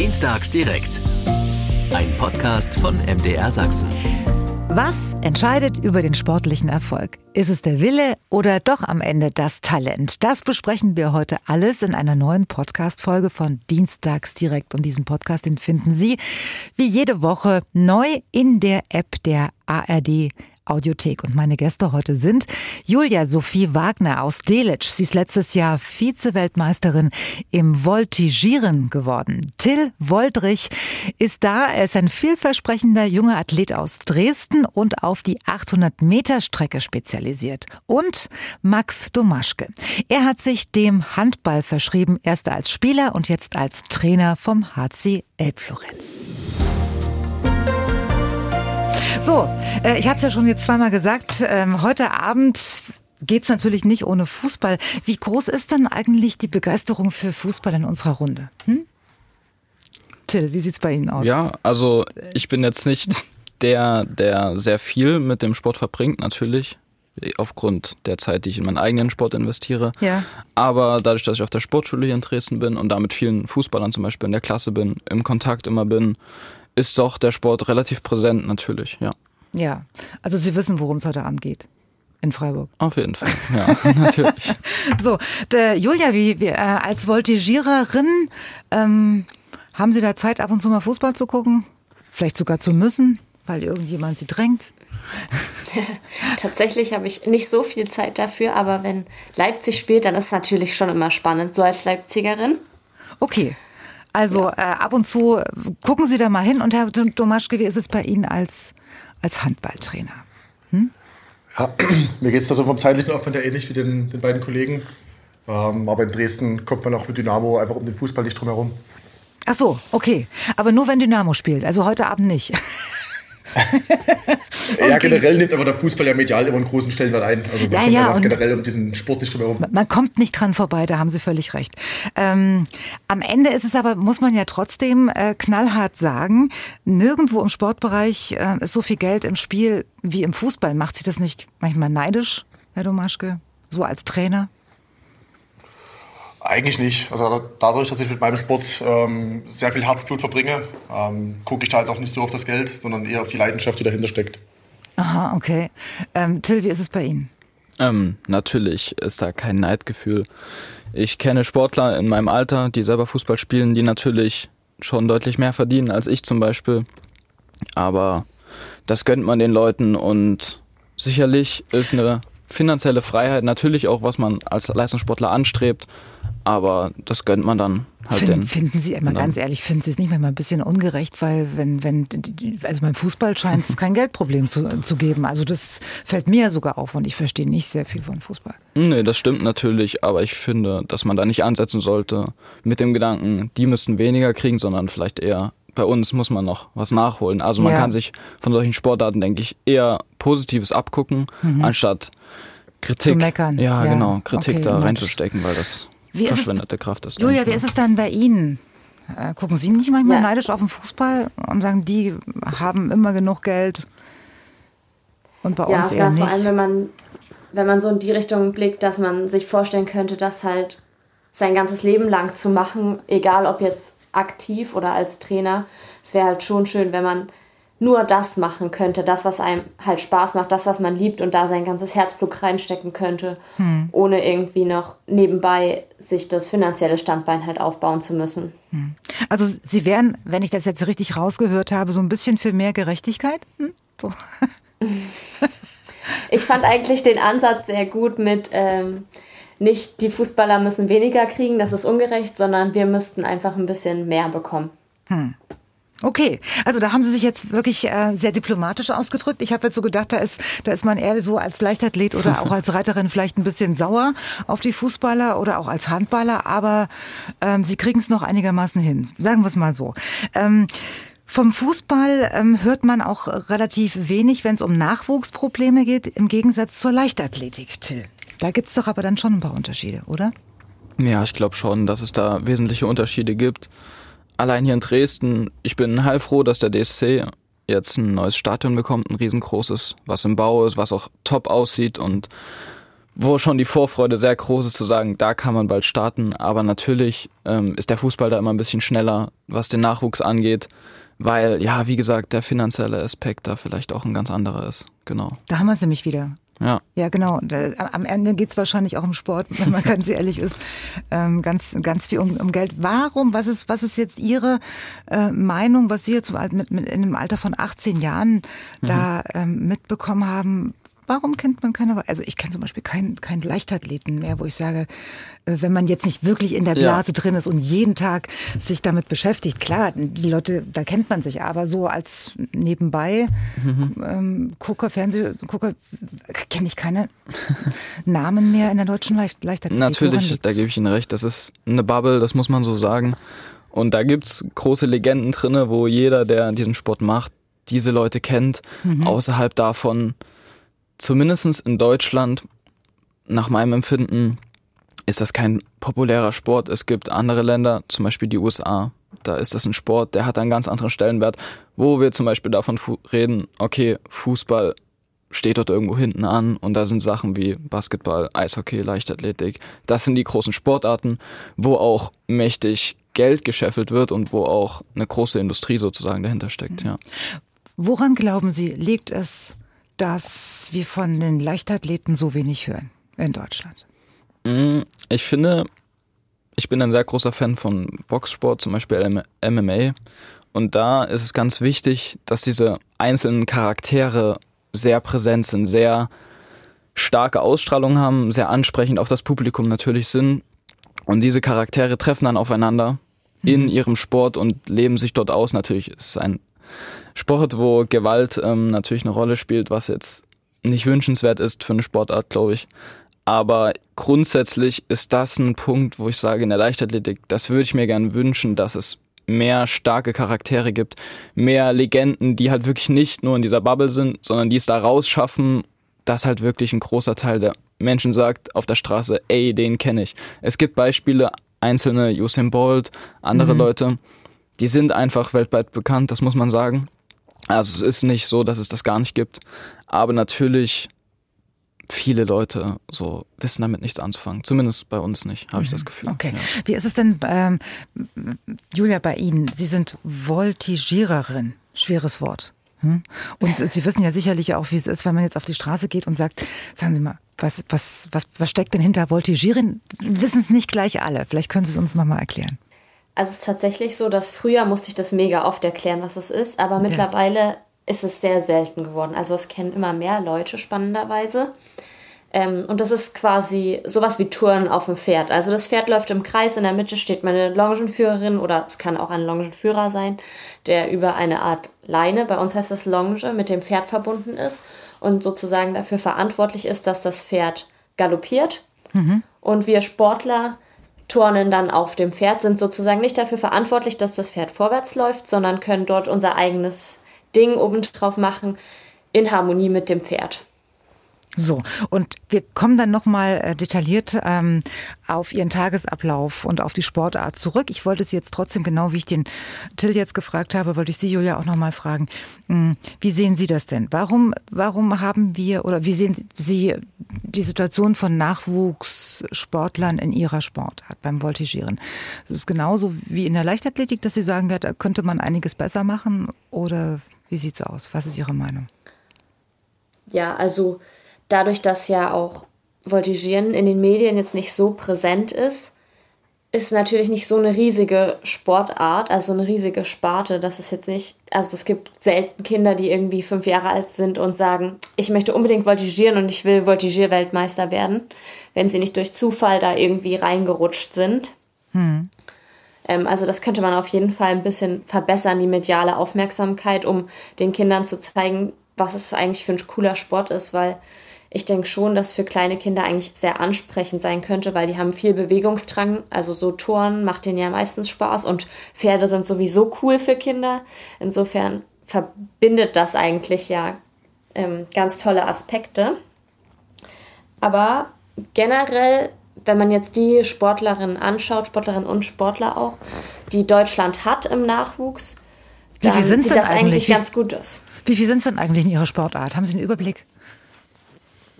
Dienstags direkt. Ein Podcast von MDR Sachsen. Was entscheidet über den sportlichen Erfolg? Ist es der Wille oder doch am Ende das Talent? Das besprechen wir heute alles in einer neuen Podcast-Folge von Dienstags direkt. Und diesen Podcast, den finden Sie wie jede Woche neu in der App der ARD Audiothek. Und meine Gäste heute sind Julia Sophie Wagner aus Delitzsch. Sie ist letztes Jahr Vize-Weltmeisterin im Voltigieren geworden. Till Woldrich ist da. Er ist ein vielversprechender junger Athlet aus Dresden und auf die 800 Meter Strecke spezialisiert. Und Max Domaschke. Er hat sich dem Handball verschrieben, erst als Spieler und jetzt als Trainer vom HC Elbflorenz. So, äh, ich habe es ja schon jetzt zweimal gesagt. Ähm, heute Abend geht es natürlich nicht ohne Fußball. Wie groß ist denn eigentlich die Begeisterung für Fußball in unserer Runde? Hm? Till, wie sieht's bei Ihnen aus? Ja, also ich bin jetzt nicht der, der sehr viel mit dem Sport verbringt, natürlich. Aufgrund der Zeit, die ich in meinen eigenen Sport investiere. Ja. Aber dadurch, dass ich auf der Sportschule hier in Dresden bin und da mit vielen Fußballern zum Beispiel in der Klasse bin, im Kontakt immer bin, ist doch der Sport relativ präsent natürlich, ja. Ja, also Sie wissen, worum es heute Abend geht. In Freiburg. Auf jeden Fall, ja, natürlich. So, der Julia, wie, wie äh, als Voltigiererin, ähm, haben Sie da Zeit, ab und zu mal Fußball zu gucken? Vielleicht sogar zu müssen, weil irgendjemand Sie drängt? Tatsächlich habe ich nicht so viel Zeit dafür, aber wenn Leipzig spielt, dann ist es natürlich schon immer spannend, so als Leipzigerin. Okay. Also ja. äh, ab und zu gucken Sie da mal hin. Und Herr Domaschke, wie ist es bei Ihnen als, als Handballtrainer? Hm? Ja, mir geht es da so vom zeitlichen Aufwand ja ähnlich wie den, den beiden Kollegen. Ähm, aber in Dresden kommt man auch mit Dynamo einfach um den Fußball nicht drum herum. Ach so, okay. Aber nur wenn Dynamo spielt, also heute Abend nicht. ja, generell nimmt aber der Fußball ja medial immer einen großen Stellenwert ein. Also man ja, kommt ja, generell um diesen Sport nicht drumherum. Man kommt nicht dran vorbei, da haben Sie völlig recht. Ähm, am Ende ist es aber, muss man ja trotzdem äh, knallhart sagen, nirgendwo im Sportbereich äh, ist so viel Geld im Spiel wie im Fußball. Macht Sie das nicht manchmal neidisch, Herr Domaschke, so als Trainer? Eigentlich nicht. Also dadurch, dass ich mit meinem Sport ähm, sehr viel Herzblut verbringe, ähm, gucke ich da halt auch nicht so auf das Geld, sondern eher auf die Leidenschaft, die dahinter steckt. Aha, okay. Ähm, Till, wie ist es bei Ihnen? Ähm, natürlich ist da kein Neidgefühl. Ich kenne Sportler in meinem Alter, die selber Fußball spielen, die natürlich schon deutlich mehr verdienen als ich zum Beispiel. Aber das gönnt man den Leuten und sicherlich ist eine finanzielle Freiheit natürlich auch, was man als Leistungssportler anstrebt, aber das gönnt man dann halt Find, den. Finden Sie, immer ganz ehrlich, finden Sie es nicht manchmal ein bisschen ungerecht, weil wenn, wenn, also beim Fußball scheint es kein Geldproblem zu, zu geben. Also das fällt mir sogar auf und ich verstehe nicht sehr viel von Fußball. Nee, das stimmt natürlich, aber ich finde, dass man da nicht ansetzen sollte mit dem Gedanken, die müssten weniger kriegen, sondern vielleicht eher bei uns muss man noch was nachholen. Also man ja. kann sich von solchen Sportarten, denke ich, eher Positives abgucken, mhm. anstatt Kritik. Zu meckern. Ja, ja. genau, Kritik okay, da reinzustecken, weil das wie verschwendete Kraft ist. Julia, wie ist es dann bei Ihnen? Äh, gucken Sie nicht manchmal ja. neidisch auf den Fußball und sagen, die haben immer genug Geld und bei ja, uns eher nicht? Ja, vor allem, wenn man, wenn man so in die Richtung blickt, dass man sich vorstellen könnte, das halt sein ganzes Leben lang zu machen, egal ob jetzt aktiv oder als Trainer. Es wäre halt schon schön, wenn man nur das machen könnte, das, was einem halt Spaß macht, das, was man liebt und da sein ganzes Herzblut reinstecken könnte, hm. ohne irgendwie noch nebenbei sich das finanzielle Standbein halt aufbauen zu müssen. Hm. Also Sie wären, wenn ich das jetzt richtig rausgehört habe, so ein bisschen für mehr Gerechtigkeit? Hm? So. ich fand eigentlich den Ansatz sehr gut mit ähm, nicht die Fußballer müssen weniger kriegen, das ist ungerecht, sondern wir müssten einfach ein bisschen mehr bekommen. Hm. Okay, also da haben Sie sich jetzt wirklich äh, sehr diplomatisch ausgedrückt. Ich habe jetzt so gedacht, da ist, da ist man eher so als Leichtathlet oder auch als Reiterin vielleicht ein bisschen sauer auf die Fußballer oder auch als Handballer, aber ähm, Sie kriegen es noch einigermaßen hin. Sagen wir es mal so. Ähm, vom Fußball ähm, hört man auch relativ wenig, wenn es um Nachwuchsprobleme geht, im Gegensatz zur Leichtathletik, Till. Da gibt's doch aber dann schon ein paar Unterschiede, oder? Ja, ich glaube schon, dass es da wesentliche Unterschiede gibt allein hier in Dresden, ich bin heilfroh, dass der DSC jetzt ein neues Stadion bekommt, ein riesengroßes, was im Bau ist, was auch top aussieht und wo schon die Vorfreude sehr groß ist zu sagen, da kann man bald starten. Aber natürlich ähm, ist der Fußball da immer ein bisschen schneller, was den Nachwuchs angeht, weil, ja, wie gesagt, der finanzielle Aspekt da vielleicht auch ein ganz anderer ist. Genau. Da haben wir es nämlich wieder. Ja. Ja, genau. Am Ende geht es wahrscheinlich auch im Sport, wenn man ganz ehrlich ist, ähm, ganz, ganz viel um, um, Geld. Warum, was ist, was ist jetzt Ihre äh, Meinung, was Sie jetzt mit, mit in einem Alter von 18 Jahren mhm. da ähm, mitbekommen haben? Warum kennt man keine? Also ich kenne zum Beispiel keinen keinen Leichtathleten mehr, wo ich sage, äh, wenn man jetzt nicht wirklich in der Blase ja. drin ist und jeden Tag sich damit beschäftigt, klar, die Leute, da kennt man sich, aber so als nebenbei mhm. ähm, Gucker, Fernsehgucker, kenne ich keine Namen mehr in der deutschen Leicht Leichtathletik. Natürlich, da gebe ich Ihnen recht. Das ist eine Bubble, das muss man so sagen. Und da gibt es große Legenden drin, wo jeder, der diesen Sport macht, diese Leute kennt. Mhm. Außerhalb davon zumindest in Deutschland, nach meinem Empfinden, ist das kein populärer Sport. Es gibt andere Länder, zum Beispiel die USA, da ist das ein Sport, der hat einen ganz anderen Stellenwert, wo wir zum Beispiel davon reden, okay, Fußball steht dort irgendwo hinten an und da sind Sachen wie Basketball, Eishockey, Leichtathletik. Das sind die großen Sportarten, wo auch mächtig Geld gescheffelt wird und wo auch eine große Industrie sozusagen dahinter steckt, ja. Woran glauben Sie, liegt es dass wir von den Leichtathleten so wenig hören in Deutschland? Mm, ich finde, ich bin ein sehr großer Fan von Boxsport, zum Beispiel MMA. Und da ist es ganz wichtig, dass diese einzelnen Charaktere sehr präsent sind, sehr starke Ausstrahlung haben, sehr ansprechend auf das Publikum natürlich sind. Und diese Charaktere treffen dann aufeinander in mhm. ihrem Sport und leben sich dort aus. Natürlich ist es ein Sport, wo Gewalt ähm, natürlich eine Rolle spielt, was jetzt nicht wünschenswert ist für eine Sportart, glaube ich. Aber grundsätzlich ist das ein Punkt, wo ich sage, in der Leichtathletik, das würde ich mir gerne wünschen, dass es mehr starke Charaktere gibt, mehr Legenden, die halt wirklich nicht nur in dieser Bubble sind, sondern die es da rausschaffen, dass halt wirklich ein großer Teil der Menschen sagt auf der Straße, ey, den kenne ich. Es gibt Beispiele, einzelne Usain Bolt, andere mhm. Leute, die sind einfach weltweit bekannt, das muss man sagen. Also es ist nicht so, dass es das gar nicht gibt, aber natürlich viele Leute so wissen damit nichts anzufangen. Zumindest bei uns nicht, habe mhm. ich das Gefühl. Okay. Ja. Wie ist es denn, ähm, Julia, bei Ihnen? Sie sind Voltigiererin. Schweres Wort. Hm? Und Sie wissen ja sicherlich auch, wie es ist, wenn man jetzt auf die Straße geht und sagt, sagen Sie mal, was, was, was, was steckt denn hinter Voltigieren? Wissen es nicht gleich alle. Vielleicht können Sie es uns nochmal erklären. Also es ist tatsächlich so, dass früher musste ich das mega oft erklären, was es ist, aber mittlerweile ist es sehr selten geworden. Also es kennen immer mehr Leute spannenderweise. Ähm, und das ist quasi sowas wie Touren auf dem Pferd. Also das Pferd läuft im Kreis, in der Mitte steht meine Longenführerin oder es kann auch ein Longenführer sein, der über eine Art Leine, bei uns heißt das Longe, mit dem Pferd verbunden ist und sozusagen dafür verantwortlich ist, dass das Pferd galoppiert. Mhm. Und wir Sportler turnen dann auf dem Pferd, sind sozusagen nicht dafür verantwortlich, dass das Pferd vorwärts läuft, sondern können dort unser eigenes Ding obendrauf machen in Harmonie mit dem Pferd. So, und wir kommen dann nochmal äh, detailliert ähm, auf Ihren Tagesablauf und auf die Sportart zurück. Ich wollte Sie jetzt trotzdem, genau wie ich den Till jetzt gefragt habe, wollte ich Sie, Julia, auch nochmal fragen. Hm, wie sehen Sie das denn? Warum, warum haben wir oder wie sehen Sie die Situation von Nachwuchssportlern in Ihrer Sportart beim Voltigieren? Es ist genauso wie in der Leichtathletik, dass Sie sagen, ja, da könnte man einiges besser machen oder wie sieht es aus? Was ist Ihre Meinung? Ja, also dadurch, dass ja auch Voltigieren in den Medien jetzt nicht so präsent ist, ist natürlich nicht so eine riesige Sportart, also eine riesige Sparte. Das ist jetzt nicht, also es gibt selten Kinder, die irgendwie fünf Jahre alt sind und sagen, ich möchte unbedingt voltigieren und ich will Voltigier-Weltmeister werden, wenn sie nicht durch Zufall da irgendwie reingerutscht sind. Hm. Ähm, also das könnte man auf jeden Fall ein bisschen verbessern, die mediale Aufmerksamkeit, um den Kindern zu zeigen, was es eigentlich für ein cooler Sport ist, weil ich denke schon, dass für kleine Kinder eigentlich sehr ansprechend sein könnte, weil die haben viel Bewegungsdrang. Also so Touren macht denen ja meistens Spaß und Pferde sind sowieso cool für Kinder. Insofern verbindet das eigentlich ja ähm, ganz tolle Aspekte. Aber generell, wenn man jetzt die Sportlerinnen anschaut, Sportlerinnen und Sportler auch, die Deutschland hat im Nachwuchs, dann sieht das eigentlich, eigentlich ganz gut aus. Wie viel sind es denn eigentlich in Ihrer Sportart? Haben Sie einen Überblick?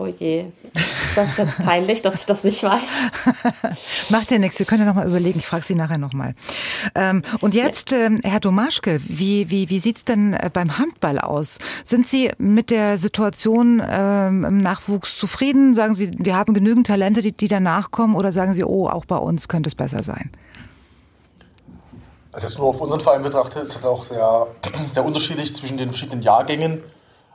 Oh je, das ist jetzt peinlich, dass ich das nicht weiß. Macht ja nichts, wir können ja nochmal überlegen, ich frage Sie nachher nochmal. Ähm, und jetzt, ähm, Herr Domaschke, wie, wie, wie sieht es denn äh, beim Handball aus? Sind Sie mit der Situation ähm, im Nachwuchs zufrieden? Sagen Sie, wir haben genügend Talente, die, die danach kommen? Oder sagen Sie, oh, auch bei uns könnte es besser sein? Also jetzt nur auf unseren Verein betrachtet, ist das auch sehr, sehr unterschiedlich zwischen den verschiedenen Jahrgängen.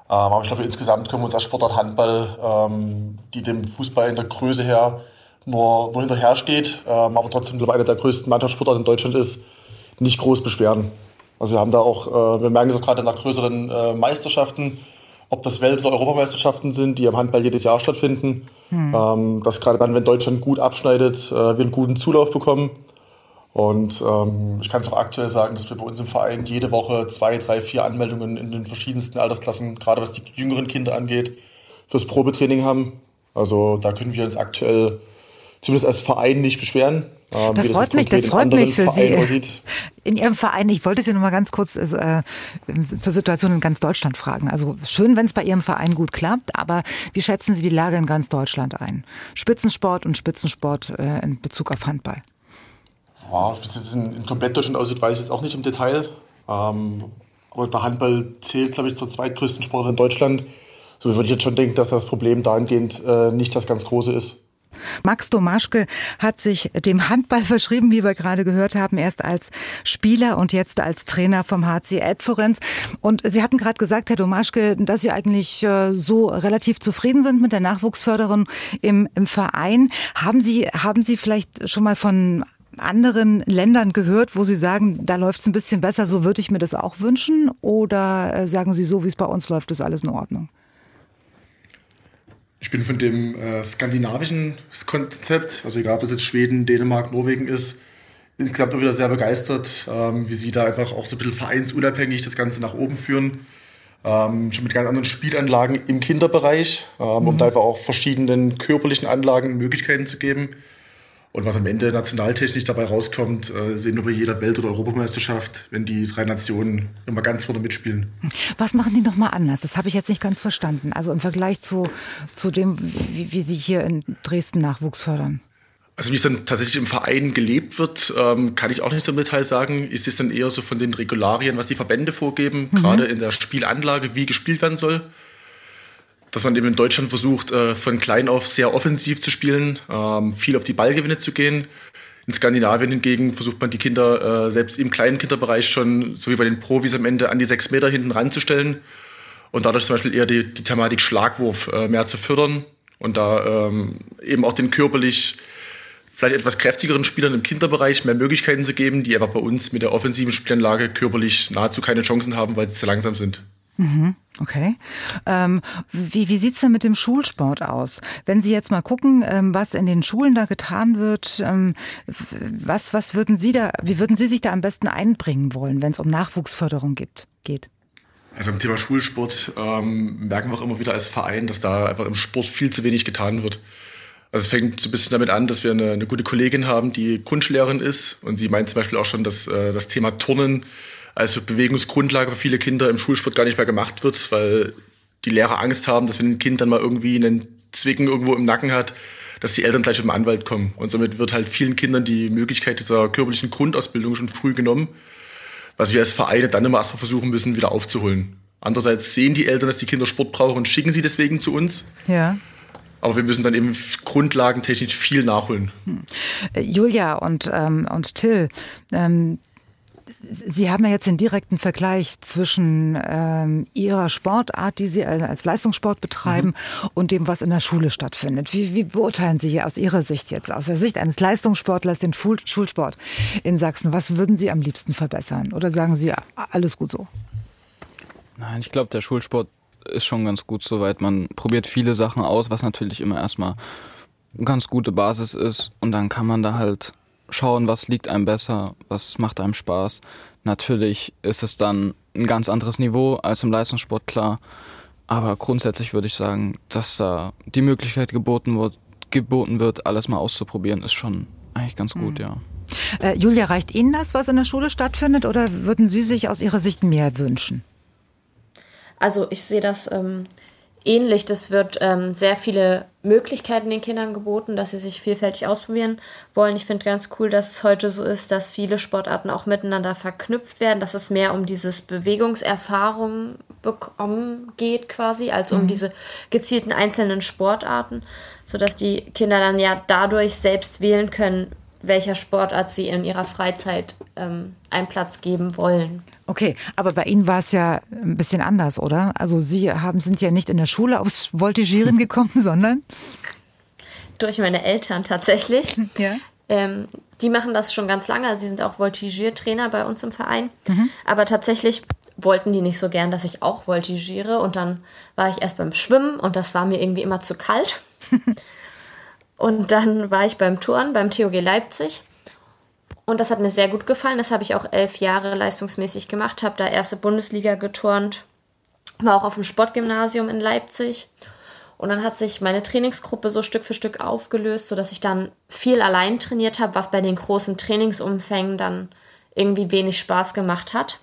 Ähm, aber ich glaube, insgesamt können wir uns als Sportart Handball, ähm, die dem Fußball in der Größe her nur, nur hinterher steht, ähm, aber trotzdem, glaube ich, einer der größten Mannschaftssportarten in Deutschland ist, nicht groß beschweren. Also wir haben da auch, äh, wir merken es auch gerade nach größeren äh, Meisterschaften, ob das Welt- oder Europameisterschaften sind, die am Handball jedes Jahr stattfinden, hm. dass gerade dann, wenn Deutschland gut abschneidet, äh, wir einen guten Zulauf bekommen. Und ähm, ich kann es auch aktuell sagen, dass wir bei uns im Verein jede Woche zwei, drei, vier Anmeldungen in den verschiedensten Altersklassen, gerade was die jüngeren Kinder angeht, fürs Probetraining haben. Also da können wir uns aktuell zumindest als Verein nicht beschweren. Ähm, das freut mich, das freut mich für Verein Sie. Aussieht. In Ihrem Verein, ich wollte Sie noch mal ganz kurz äh, zur Situation in ganz Deutschland fragen. Also schön, wenn es bei Ihrem Verein gut klappt, aber wie schätzen Sie die Lage in ganz Deutschland ein? Spitzensport und Spitzensport äh, in Bezug auf Handball. Ja, wie es in, in komplett Deutschland aussieht, weiß ich jetzt auch nicht im Detail. Ähm, aber der Handball zählt, glaube ich, zur zweitgrößten Sport in Deutschland. So würde ich jetzt schon denken, dass das Problem dahingehend äh, nicht das ganz große ist. Max Domaschke hat sich dem Handball verschrieben, wie wir gerade gehört haben, erst als Spieler und jetzt als Trainer vom HC Edforenz. Und Sie hatten gerade gesagt, Herr Domaschke, dass Sie eigentlich äh, so relativ zufrieden sind mit der Nachwuchsförderung im, im Verein. Haben Sie, haben Sie vielleicht schon mal von anderen Ländern gehört, wo Sie sagen, da läuft es ein bisschen besser, so würde ich mir das auch wünschen? Oder äh, sagen Sie, so wie es bei uns läuft, ist alles in Ordnung? Ich bin von dem äh, skandinavischen Konzept, also egal ob es jetzt Schweden, Dänemark, Norwegen ist, insgesamt auch wieder sehr begeistert, ähm, wie sie da einfach auch so ein bisschen vereinsunabhängig das Ganze nach oben führen. Ähm, schon mit ganz anderen Spielanlagen im Kinderbereich, ähm, mhm. um da einfach auch verschiedenen körperlichen Anlagen Möglichkeiten zu geben. Und was am Ende nationaltechnisch dabei rauskommt, äh, sehen wir bei jeder Welt- oder Europameisterschaft, wenn die drei Nationen immer ganz vorne mitspielen. Was machen die nochmal anders? Das habe ich jetzt nicht ganz verstanden. Also im Vergleich zu, zu dem, wie, wie Sie hier in Dresden Nachwuchs fördern. Also wie es dann tatsächlich im Verein gelebt wird, ähm, kann ich auch nicht so im Detail sagen. Ist es dann eher so von den Regularien, was die Verbände vorgeben, mhm. gerade in der Spielanlage, wie gespielt werden soll dass man eben in Deutschland versucht, äh, von klein auf sehr offensiv zu spielen, ähm, viel auf die Ballgewinne zu gehen. In Skandinavien hingegen versucht man die Kinder äh, selbst im kleinen Kinderbereich schon, so wie bei den Profis am Ende, an die sechs Meter hinten ranzustellen und dadurch zum Beispiel eher die, die Thematik Schlagwurf äh, mehr zu fördern und da ähm, eben auch den körperlich vielleicht etwas kräftigeren Spielern im Kinderbereich mehr Möglichkeiten zu geben, die aber bei uns mit der offensiven Spielanlage körperlich nahezu keine Chancen haben, weil sie zu langsam sind. Mhm. Okay. Ähm, wie wie sieht's denn mit dem Schulsport aus? Wenn Sie jetzt mal gucken, ähm, was in den Schulen da getan wird, ähm, was, was würden Sie da, wie würden Sie sich da am besten einbringen wollen, wenn es um Nachwuchsförderung gibt, geht? Also im Thema Schulsport ähm, merken wir auch immer wieder als Verein, dass da einfach im Sport viel zu wenig getan wird. Also es fängt so ein bisschen damit an, dass wir eine, eine gute Kollegin haben, die Grundschullehrerin ist und sie meint zum Beispiel auch schon, dass äh, das Thema Turnen also Bewegungsgrundlage für viele Kinder im Schulsport gar nicht mehr gemacht wird, weil die Lehrer Angst haben, dass wenn ein Kind dann mal irgendwie einen Zwicken irgendwo im Nacken hat, dass die Eltern gleich mit dem Anwalt kommen. Und somit wird halt vielen Kindern die Möglichkeit dieser körperlichen Grundausbildung schon früh genommen, was wir als Vereine dann immer erstmal versuchen müssen, wieder aufzuholen. Andererseits sehen die Eltern, dass die Kinder Sport brauchen und schicken sie deswegen zu uns. Ja. Aber wir müssen dann eben grundlagentechnisch viel nachholen. Hm. Julia und, ähm, und Till, ähm, Sie haben ja jetzt den direkten Vergleich zwischen ähm, Ihrer Sportart, die Sie als Leistungssport betreiben, mhm. und dem, was in der Schule stattfindet. Wie, wie beurteilen Sie aus Ihrer Sicht jetzt, aus der Sicht eines Leistungssportlers, den Schulsport in Sachsen? Was würden Sie am liebsten verbessern? Oder sagen Sie, ja, alles gut so? Nein, ich glaube, der Schulsport ist schon ganz gut soweit. Man probiert viele Sachen aus, was natürlich immer erstmal eine ganz gute Basis ist. Und dann kann man da halt schauen, was liegt einem besser, was macht einem Spaß. Natürlich ist es dann ein ganz anderes Niveau als im Leistungssport, klar. Aber grundsätzlich würde ich sagen, dass da die Möglichkeit geboten wird, geboten wird, alles mal auszuprobieren, ist schon eigentlich ganz gut, mhm. ja. Äh, Julia, reicht Ihnen das, was in der Schule stattfindet, oder würden Sie sich aus Ihrer Sicht mehr wünschen? Also ich sehe das ähm, ähnlich. Das wird ähm, sehr viele Möglichkeiten den Kindern geboten, dass sie sich vielfältig ausprobieren wollen. Ich finde ganz cool, dass es heute so ist, dass viele Sportarten auch miteinander verknüpft werden, dass es mehr um dieses Bewegungserfahrung bekommen geht quasi, als um mhm. diese gezielten einzelnen Sportarten, sodass die Kinder dann ja dadurch selbst wählen können, welcher Sportart sie in ihrer Freizeit ähm, einen Platz geben wollen. Okay, aber bei Ihnen war es ja ein bisschen anders, oder? Also Sie haben, sind ja nicht in der Schule aufs Voltigieren gekommen, sondern? Durch meine Eltern tatsächlich. Ja. Ähm, die machen das schon ganz lange. Also sie sind auch Voltigiertrainer bei uns im Verein. Mhm. Aber tatsächlich wollten die nicht so gern, dass ich auch voltigiere. Und dann war ich erst beim Schwimmen und das war mir irgendwie immer zu kalt. und dann war ich beim Touren beim TOG Leipzig. Und das hat mir sehr gut gefallen. Das habe ich auch elf Jahre leistungsmäßig gemacht, habe da erste Bundesliga geturnt, war auch auf dem Sportgymnasium in Leipzig. Und dann hat sich meine Trainingsgruppe so Stück für Stück aufgelöst, sodass ich dann viel allein trainiert habe, was bei den großen Trainingsumfängen dann irgendwie wenig Spaß gemacht hat.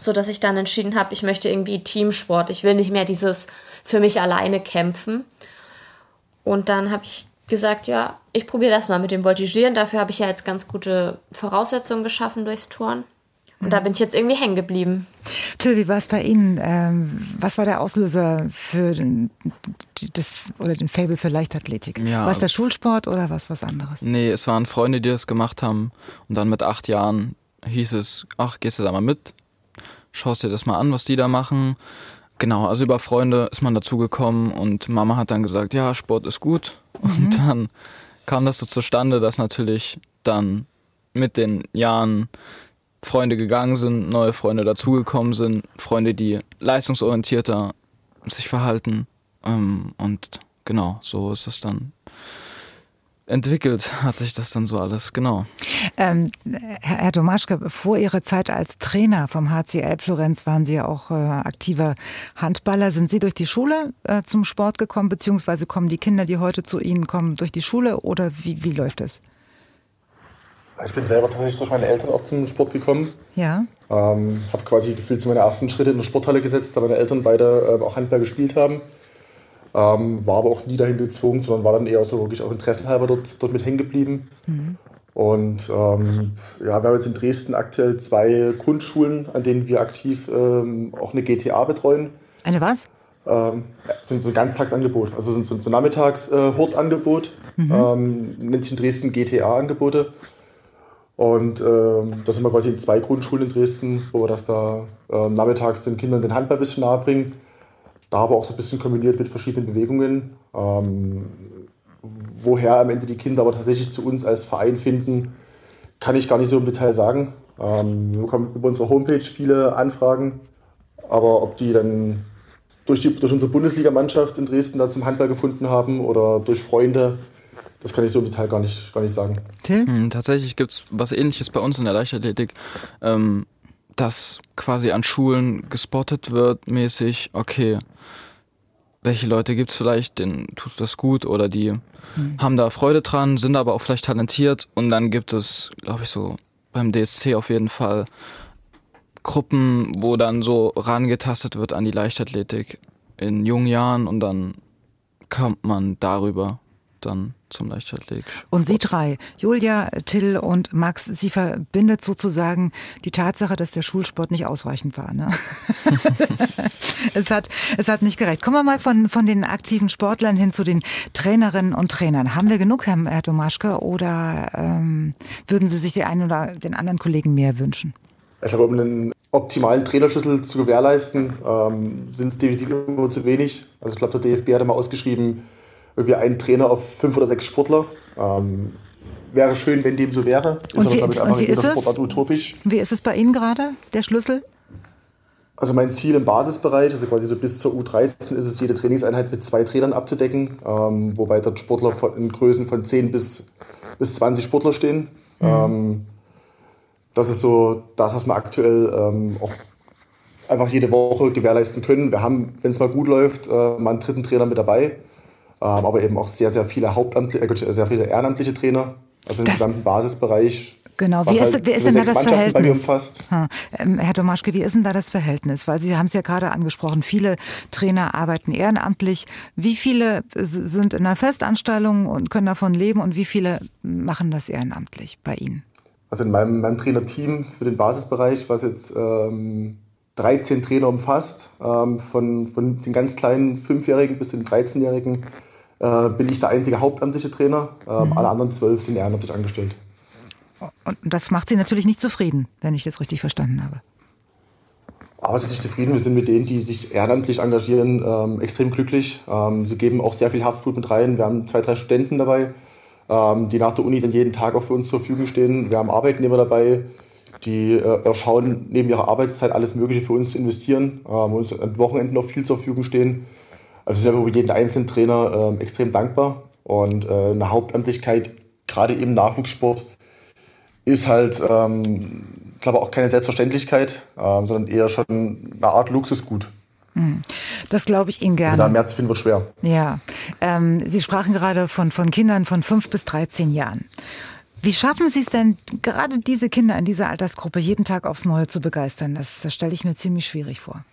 Sodass ich dann entschieden habe, ich möchte irgendwie Teamsport. Ich will nicht mehr dieses für mich alleine kämpfen. Und dann habe ich gesagt, ja, ich probiere das mal mit dem Voltigieren. Dafür habe ich ja jetzt ganz gute Voraussetzungen geschaffen durchs Touren. Und da bin ich jetzt irgendwie hängen geblieben. Till, wie war es bei Ihnen? Ähm, was war der Auslöser für das oder den Fable für Leichtathletik? Ja, war es der Schulsport oder was was anderes? Nee, es waren Freunde, die das gemacht haben. Und dann mit acht Jahren hieß es, ach, gehst du da mal mit? Schaust dir das mal an, was die da machen. Genau, also über Freunde ist man dazugekommen und Mama hat dann gesagt, ja, Sport ist gut. Mhm. Und dann kam das so zustande, dass natürlich dann mit den Jahren Freunde gegangen sind, neue Freunde dazugekommen sind, Freunde, die leistungsorientierter sich verhalten. Ähm, und genau, so ist es dann entwickelt, hat sich das dann so alles, genau. Ähm, Herr, Herr Domaschke, vor Ihrer Zeit als Trainer vom HCL Florenz waren Sie ja auch äh, aktiver Handballer. Sind Sie durch die Schule äh, zum Sport gekommen, beziehungsweise kommen die Kinder, die heute zu Ihnen kommen, durch die Schule oder wie, wie läuft es? Ich bin selber tatsächlich durch meine Eltern auch zum Sport gekommen. Ja. Ähm, habe quasi gefühlt zu meinen ersten Schritte in der Sporthalle gesetzt, da meine Eltern beide äh, auch Handball gespielt haben. Ähm, war aber auch nie dahin gezwungen, sondern war dann eher so wirklich auch interessenhalber dort, dort mit hängen geblieben. Mhm. Und ähm, ja, wir haben jetzt in Dresden aktuell zwei Grundschulen, an denen wir aktiv ähm, auch eine GTA betreuen. Eine was? Ähm, sind so ein Ganztagsangebot, also sind so, so ein Nachmittags-Hortangebot, äh, mhm. ähm, nennt sich in Dresden GTA-Angebote. Und ähm, da sind wir quasi in zwei Grundschulen in Dresden, wo wir das da äh, nachmittags den Kindern den Handball ein bisschen nahe bringen. Da aber auch so ein bisschen kombiniert mit verschiedenen Bewegungen. Ähm, woher am Ende die Kinder aber tatsächlich zu uns als Verein finden, kann ich gar nicht so im Detail sagen. Ähm, wir bekommen über unsere Homepage viele Anfragen, aber ob die dann durch, die, durch unsere Bundesligamannschaft in Dresden da zum Handball gefunden haben oder durch Freunde, das kann ich so im Detail gar nicht, gar nicht sagen. Hm, tatsächlich gibt es was ähnliches bei uns in der Leichtathletik, ähm, dass quasi an Schulen gespottet wird, mäßig, okay, welche Leute gibt es vielleicht, denen tut das gut oder die mhm. haben da Freude dran, sind aber auch vielleicht talentiert und dann gibt es, glaube ich, so beim DSC auf jeden Fall Gruppen, wo dann so rangetastet wird an die Leichtathletik in jungen Jahren und dann kommt man darüber dann zum Leichtathletik. Und Sie drei, Julia, Till und Max, Sie verbindet sozusagen die Tatsache, dass der Schulsport nicht ausreichend war. Ne? es, hat, es hat nicht gereicht. Kommen wir mal von, von den aktiven Sportlern hin zu den Trainerinnen und Trainern. Haben wir genug, Herr, Herr Tomaschke, oder ähm, würden Sie sich den einen oder den anderen Kollegen mehr wünschen? Ich glaube, um einen optimalen Trainerschlüssel zu gewährleisten, ähm, sind es definitiv immer zu wenig. Also ich glaube, der DFB hat mal ausgeschrieben, irgendwie ein Trainer auf fünf oder sechs Sportler. Ähm, wäre schön, wenn dem so wäre. Ist und aber, wie, damit wie ist es? utopisch. Wie ist es bei Ihnen gerade, der Schlüssel? Also mein Ziel im Basisbereich, also quasi so bis zur U13 ist es, jede Trainingseinheit mit zwei Trainern abzudecken, ähm, wobei dort Sportler von, in Größen von 10 bis, bis 20 Sportler stehen. Mhm. Ähm, das ist so das, was wir aktuell ähm, auch einfach jede Woche gewährleisten können. Wir haben, wenn es mal gut läuft, äh, mal einen dritten Trainer mit dabei. Ähm, aber eben auch sehr, sehr viele Hauptamtliche, äh, sehr viele ehrenamtliche Trainer, also im das, gesamten Basisbereich. Genau, wie ist, halt wie ist denn da das Verhältnis? Hm. Herr Domaschke, wie ist denn da das Verhältnis? Weil Sie haben es ja gerade angesprochen, viele Trainer arbeiten ehrenamtlich. Wie viele sind in einer Festanstellung und können davon leben und wie viele machen das ehrenamtlich bei Ihnen? Also in meinem, meinem Trainerteam für den Basisbereich, was jetzt ähm, 13 Trainer umfasst, ähm, von, von den ganz kleinen Fünfjährigen bis zu den 13-Jährigen, äh, bin ich der einzige hauptamtliche Trainer. Ähm, mhm. Alle anderen zwölf sind ehrenamtlich angestellt. Und das macht Sie natürlich nicht zufrieden, wenn ich das richtig verstanden habe. Aber sie sind nicht zufrieden. Wir sind mit denen, die sich ehrenamtlich engagieren, ähm, extrem glücklich. Ähm, sie geben auch sehr viel Herzblut mit rein. Wir haben zwei, drei Studenten dabei, ähm, die nach der Uni dann jeden Tag auch für uns zur Verfügung stehen. Wir haben Arbeitnehmer dabei, die äh, schauen, neben ihrer Arbeitszeit alles Mögliche für uns zu investieren, ähm, uns an Wochenenden noch viel zur Verfügung stehen. Also sind wir über jeden einzelnen Trainer äh, extrem dankbar. Und äh, eine Hauptamtlichkeit, gerade im Nachwuchssport, ist halt, ähm, glaube auch keine Selbstverständlichkeit, ähm, sondern eher schon eine Art Luxusgut. Hm. Das glaube ich Ihnen gerne. Also da mehr zu finden wird schwer. Ja. Ähm, Sie sprachen gerade von, von Kindern von 5 bis 13 Jahren. Wie schaffen Sie es denn, gerade diese Kinder in dieser Altersgruppe jeden Tag aufs Neue zu begeistern? Das, das stelle ich mir ziemlich schwierig vor.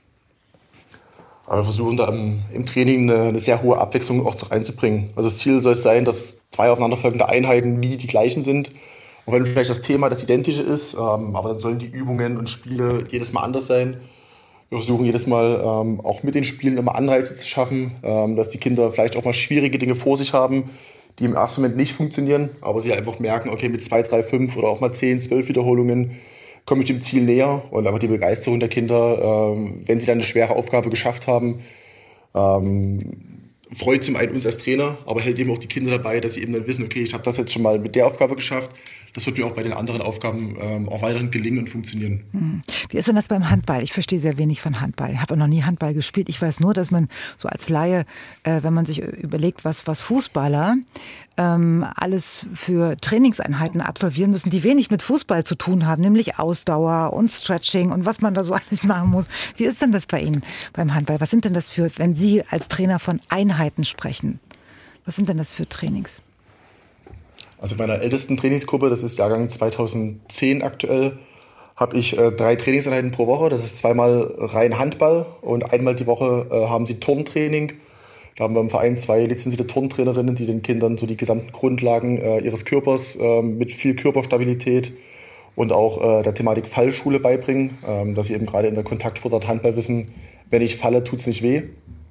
Aber wir versuchen da im, im Training eine, eine, sehr hohe Abwechslung auch reinzubringen. Also das Ziel soll es sein, dass zwei aufeinanderfolgende Einheiten nie die gleichen sind. Auch wenn vielleicht das Thema das identische ist, ähm, aber dann sollen die Übungen und Spiele jedes Mal anders sein. Wir versuchen jedes Mal ähm, auch mit den Spielen immer Anreize zu schaffen, ähm, dass die Kinder vielleicht auch mal schwierige Dinge vor sich haben, die im ersten Moment nicht funktionieren, aber sie einfach merken, okay, mit zwei, drei, fünf oder auch mal zehn, zwölf Wiederholungen komme ich dem Ziel näher und einfach die Begeisterung der Kinder, ähm, wenn sie dann eine schwere Aufgabe geschafft haben, ähm, freut zum einen uns als Trainer, aber hält eben auch die Kinder dabei, dass sie eben dann wissen, okay, ich habe das jetzt schon mal mit der Aufgabe geschafft. Das wird mir auch bei den anderen Aufgaben ähm, auch weiterhin gelingen und funktionieren. Hm. Wie ist denn das beim Handball? Ich verstehe sehr wenig von Handball. Ich habe noch nie Handball gespielt. Ich weiß nur, dass man so als Laie, äh, wenn man sich überlegt, was, was Fußballer ähm, alles für Trainingseinheiten absolvieren müssen, die wenig mit Fußball zu tun haben, nämlich Ausdauer und Stretching und was man da so alles machen muss. Wie ist denn das bei Ihnen beim Handball? Was sind denn das für, wenn Sie als Trainer von Einheiten sprechen? Was sind denn das für Trainings? Also in meiner ältesten Trainingsgruppe, das ist Jahrgang 2010 aktuell, habe ich äh, drei Trainingseinheiten pro Woche. Das ist zweimal rein Handball und einmal die Woche äh, haben sie Turntraining da haben wir im Verein zwei lizenzierte Turntrainerinnen, die den Kindern so die gesamten Grundlagen äh, ihres Körpers äh, mit viel Körperstabilität und auch äh, der Thematik Fallschule beibringen, ähm, dass sie eben gerade in der Kontaktsportart Handball wissen, wenn ich falle, tut es nicht weh.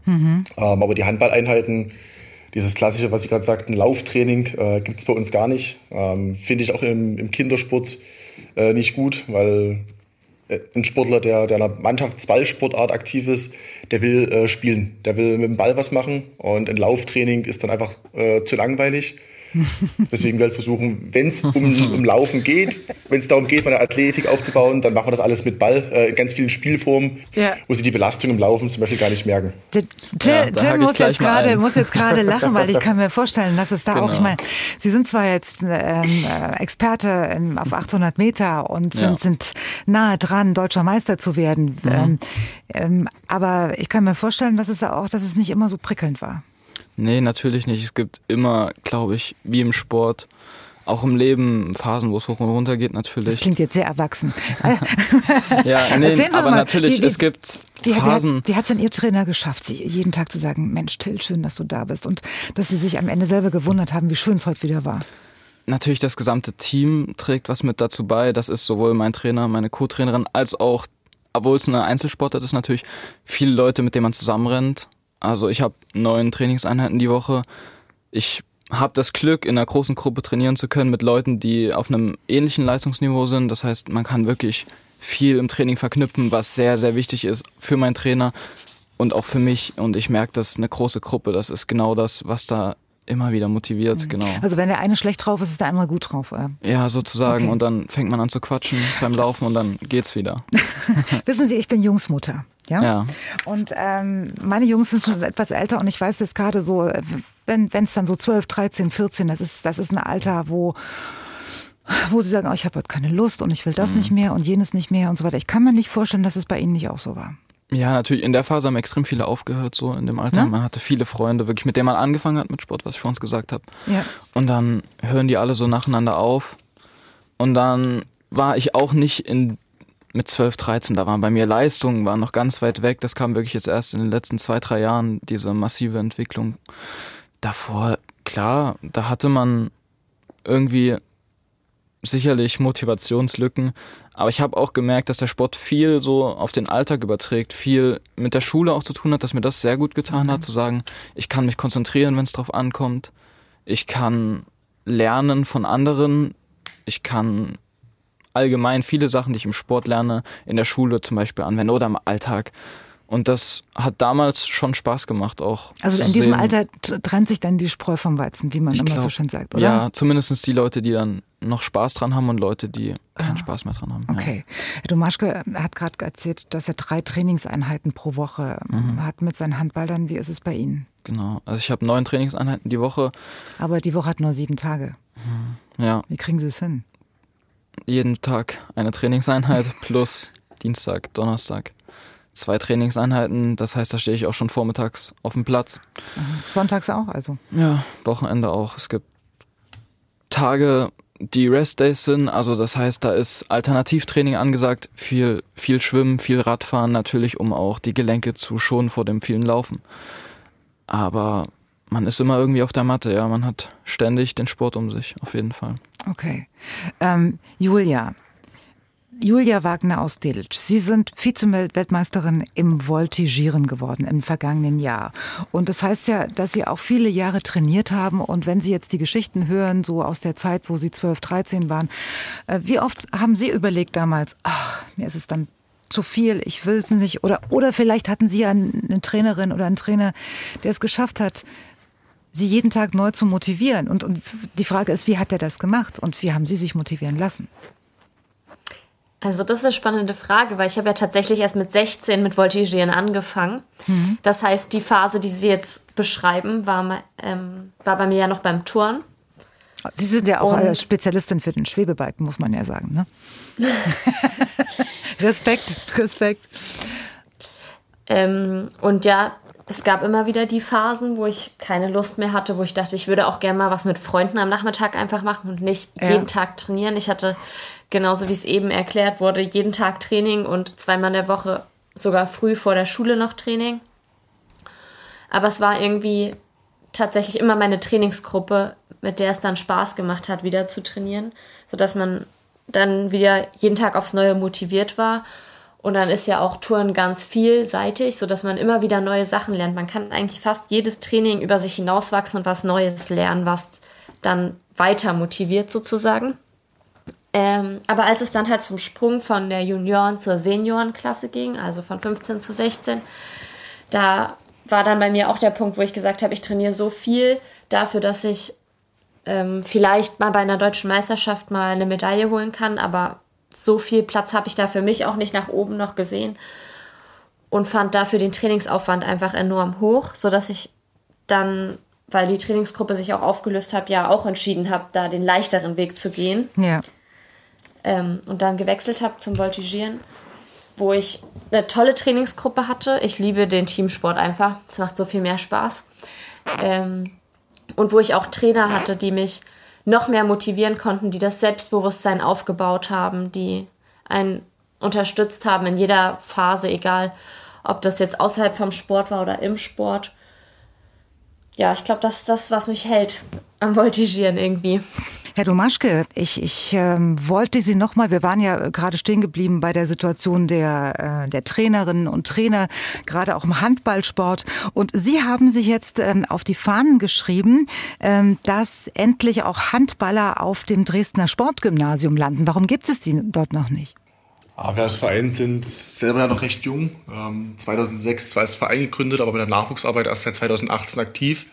Mhm. Ähm, aber die Handballeinheiten, dieses klassische, was Sie gerade sagten, Lauftraining, äh, gibt es bei uns gar nicht. Ähm, Finde ich auch im, im Kindersport äh, nicht gut, weil äh, ein Sportler, der, der einer Mannschaftsballsportart aktiv ist, der will äh, spielen, der will mit dem Ball was machen und ein Lauftraining ist dann einfach äh, zu langweilig. Deswegen wir halt versuchen, wenn es um, um Laufen geht, wenn es darum geht, meine Athletik aufzubauen, dann machen wir das alles mit Ball äh, in ganz vielen Spielformen, ja. wo sie die Belastung im Laufen zum Beispiel gar nicht merken. Tim ja, muss, jetzt grade, muss jetzt gerade lachen, weil ich kann mir vorstellen, dass es da genau. auch, ich meine, Sie sind zwar jetzt ähm, äh, Experte in, auf 800 Meter und sind, ja. sind nahe dran, deutscher Meister zu werden, mhm. ähm, ähm, aber ich kann mir vorstellen, dass es da auch, dass es nicht immer so prickelnd war. Nee, natürlich nicht. Es gibt immer, glaube ich, wie im Sport, auch im Leben Phasen, wo es hoch und runter geht, natürlich. Das klingt jetzt sehr erwachsen. ja, nee, aber mal, natürlich, wie, wie, es gibt wie, Phasen. Wie, hat es denn Ihr Trainer geschafft, Sie jeden Tag zu sagen, Mensch, Till, schön, dass du da bist und dass Sie sich am Ende selber gewundert haben, wie schön es heute wieder war? Natürlich, das gesamte Team trägt was mit dazu bei. Das ist sowohl mein Trainer, meine Co-Trainerin, als auch, obwohl es eine Einzelsportart ist, natürlich viele Leute, mit denen man zusammenrennt also ich habe neun Trainingseinheiten die Woche. Ich habe das Glück, in einer großen Gruppe trainieren zu können mit Leuten, die auf einem ähnlichen Leistungsniveau sind. Das heißt, man kann wirklich viel im Training verknüpfen, was sehr, sehr wichtig ist für meinen Trainer und auch für mich. Und ich merke, dass eine große Gruppe, das ist genau das, was da immer wieder motiviert, mhm. genau. Also wenn der eine schlecht drauf ist, ist der andere gut drauf. Äh. Ja, sozusagen. Okay. Und dann fängt man an zu quatschen beim Laufen und dann geht's wieder. Wissen Sie, ich bin Jungsmutter. Ja. ja. Und ähm, meine Jungs sind schon etwas älter und ich weiß jetzt gerade so, wenn es dann so 12, 13, 14, das ist, das ist ein Alter, wo wo sie sagen, oh, ich habe heute keine Lust und ich will das mhm. nicht mehr und jenes nicht mehr und so weiter. Ich kann mir nicht vorstellen, dass es bei Ihnen nicht auch so war. Ja, natürlich. In der Phase haben extrem viele aufgehört, so in dem Alter. Ja? Man hatte viele Freunde, wirklich, mit denen man angefangen hat mit Sport, was ich vor uns gesagt habe. Ja. Und dann hören die alle so nacheinander auf. Und dann war ich auch nicht in mit 12, 13, da waren bei mir Leistungen, waren noch ganz weit weg. Das kam wirklich jetzt erst in den letzten zwei, drei Jahren, diese massive Entwicklung. Davor, klar, da hatte man irgendwie sicherlich Motivationslücken, aber ich habe auch gemerkt, dass der Sport viel so auf den Alltag überträgt, viel mit der Schule auch zu tun hat, dass mir das sehr gut getan mhm. hat, zu sagen, ich kann mich konzentrieren, wenn es drauf ankommt, ich kann lernen von anderen, ich kann allgemein viele Sachen, die ich im Sport lerne, in der Schule zum Beispiel anwende oder im Alltag. Und das hat damals schon Spaß gemacht auch. Also in diesem sehen. Alter trennt sich dann die Spreu vom Weizen, wie man ich immer glaub, so schön sagt, oder? Ja, zumindest die Leute, die dann noch Spaß dran haben und Leute, die keinen ah, Spaß mehr dran haben. Okay. Ja. Herr Domaschke hat gerade erzählt, dass er drei Trainingseinheiten pro Woche mhm. hat mit seinen Handballern. Wie ist es bei Ihnen? Genau. Also ich habe neun Trainingseinheiten die Woche. Aber die Woche hat nur sieben Tage. Mhm. Ja. Wie kriegen Sie es hin? Jeden Tag eine Trainingseinheit plus Dienstag, Donnerstag zwei Trainingseinheiten. Das heißt, da stehe ich auch schon vormittags auf dem Platz. Sonntags auch also? Ja, Wochenende auch. Es gibt Tage, die Restdays sind. Also das heißt, da ist Alternativtraining angesagt. Viel, viel Schwimmen, viel Radfahren natürlich, um auch die Gelenke zu schonen vor dem vielen Laufen. Aber man ist immer irgendwie auf der Matte, ja. Man hat ständig den Sport um sich, auf jeden Fall. Okay. Ähm, Julia, Julia Wagner aus Delitzsch, Sie sind Vize-Weltmeisterin im Voltigieren geworden im vergangenen Jahr. Und das heißt ja, dass Sie auch viele Jahre trainiert haben. Und wenn Sie jetzt die Geschichten hören, so aus der Zeit, wo Sie 12, 13 waren, äh, wie oft haben Sie überlegt damals, ach, mir ist es dann zu viel, ich will es nicht. Oder, oder vielleicht hatten Sie eine Trainerin oder einen Trainer, der es geschafft hat, Sie jeden Tag neu zu motivieren. Und, und die Frage ist, wie hat er das gemacht und wie haben Sie sich motivieren lassen? Also das ist eine spannende Frage, weil ich habe ja tatsächlich erst mit 16 mit Voltigieren angefangen. Mhm. Das heißt, die Phase, die Sie jetzt beschreiben, war, ähm, war bei mir ja noch beim Turn. Sie sind ja auch Und Spezialistin für den Schwebebalken, muss man ja sagen. Ne? Respekt, Respekt. Ähm, und ja, es gab immer wieder die Phasen, wo ich keine Lust mehr hatte, wo ich dachte, ich würde auch gerne mal was mit Freunden am Nachmittag einfach machen und nicht ja. jeden Tag trainieren. Ich hatte, genauso wie es eben erklärt wurde, jeden Tag Training und zweimal in der Woche sogar früh vor der Schule noch Training. Aber es war irgendwie tatsächlich immer meine Trainingsgruppe, mit der es dann Spaß gemacht hat, wieder zu trainieren, sodass man dann wieder jeden Tag aufs Neue motiviert war und dann ist ja auch Touren ganz vielseitig, sodass man immer wieder neue Sachen lernt. Man kann eigentlich fast jedes Training über sich hinauswachsen und was Neues lernen, was dann weiter motiviert sozusagen. Ähm, aber als es dann halt zum Sprung von der Junioren zur Seniorenklasse ging, also von 15 zu 16, da war dann bei mir auch der Punkt, wo ich gesagt habe, ich trainiere so viel dafür, dass ich ähm, vielleicht mal bei einer deutschen Meisterschaft mal eine Medaille holen kann, aber so viel Platz habe ich da für mich auch nicht nach oben noch gesehen und fand dafür den Trainingsaufwand einfach enorm hoch, sodass ich dann, weil die Trainingsgruppe sich auch aufgelöst hat, ja auch entschieden habe, da den leichteren Weg zu gehen. Ja. Ähm, und dann gewechselt habe zum Voltigieren, wo ich eine tolle Trainingsgruppe hatte. Ich liebe den Teamsport einfach. Es macht so viel mehr Spaß. Ähm, und wo ich auch Trainer hatte, die mich noch mehr motivieren konnten, die das Selbstbewusstsein aufgebaut haben, die einen unterstützt haben in jeder Phase, egal ob das jetzt außerhalb vom Sport war oder im Sport. Ja, ich glaube, das ist das, was mich hält am Voltigieren irgendwie. Herr Domaschke, ich, ich ähm, wollte Sie nochmal, wir waren ja gerade stehen geblieben bei der Situation der, äh, der Trainerinnen und Trainer, gerade auch im Handballsport. Und Sie haben sich jetzt ähm, auf die Fahnen geschrieben, ähm, dass endlich auch Handballer auf dem Dresdner Sportgymnasium landen. Warum gibt es die dort noch nicht? Wir als Verein sind selber ja noch recht jung. 2006 zwar als Verein gegründet, aber mit der Nachwuchsarbeit erst seit 2018 aktiv.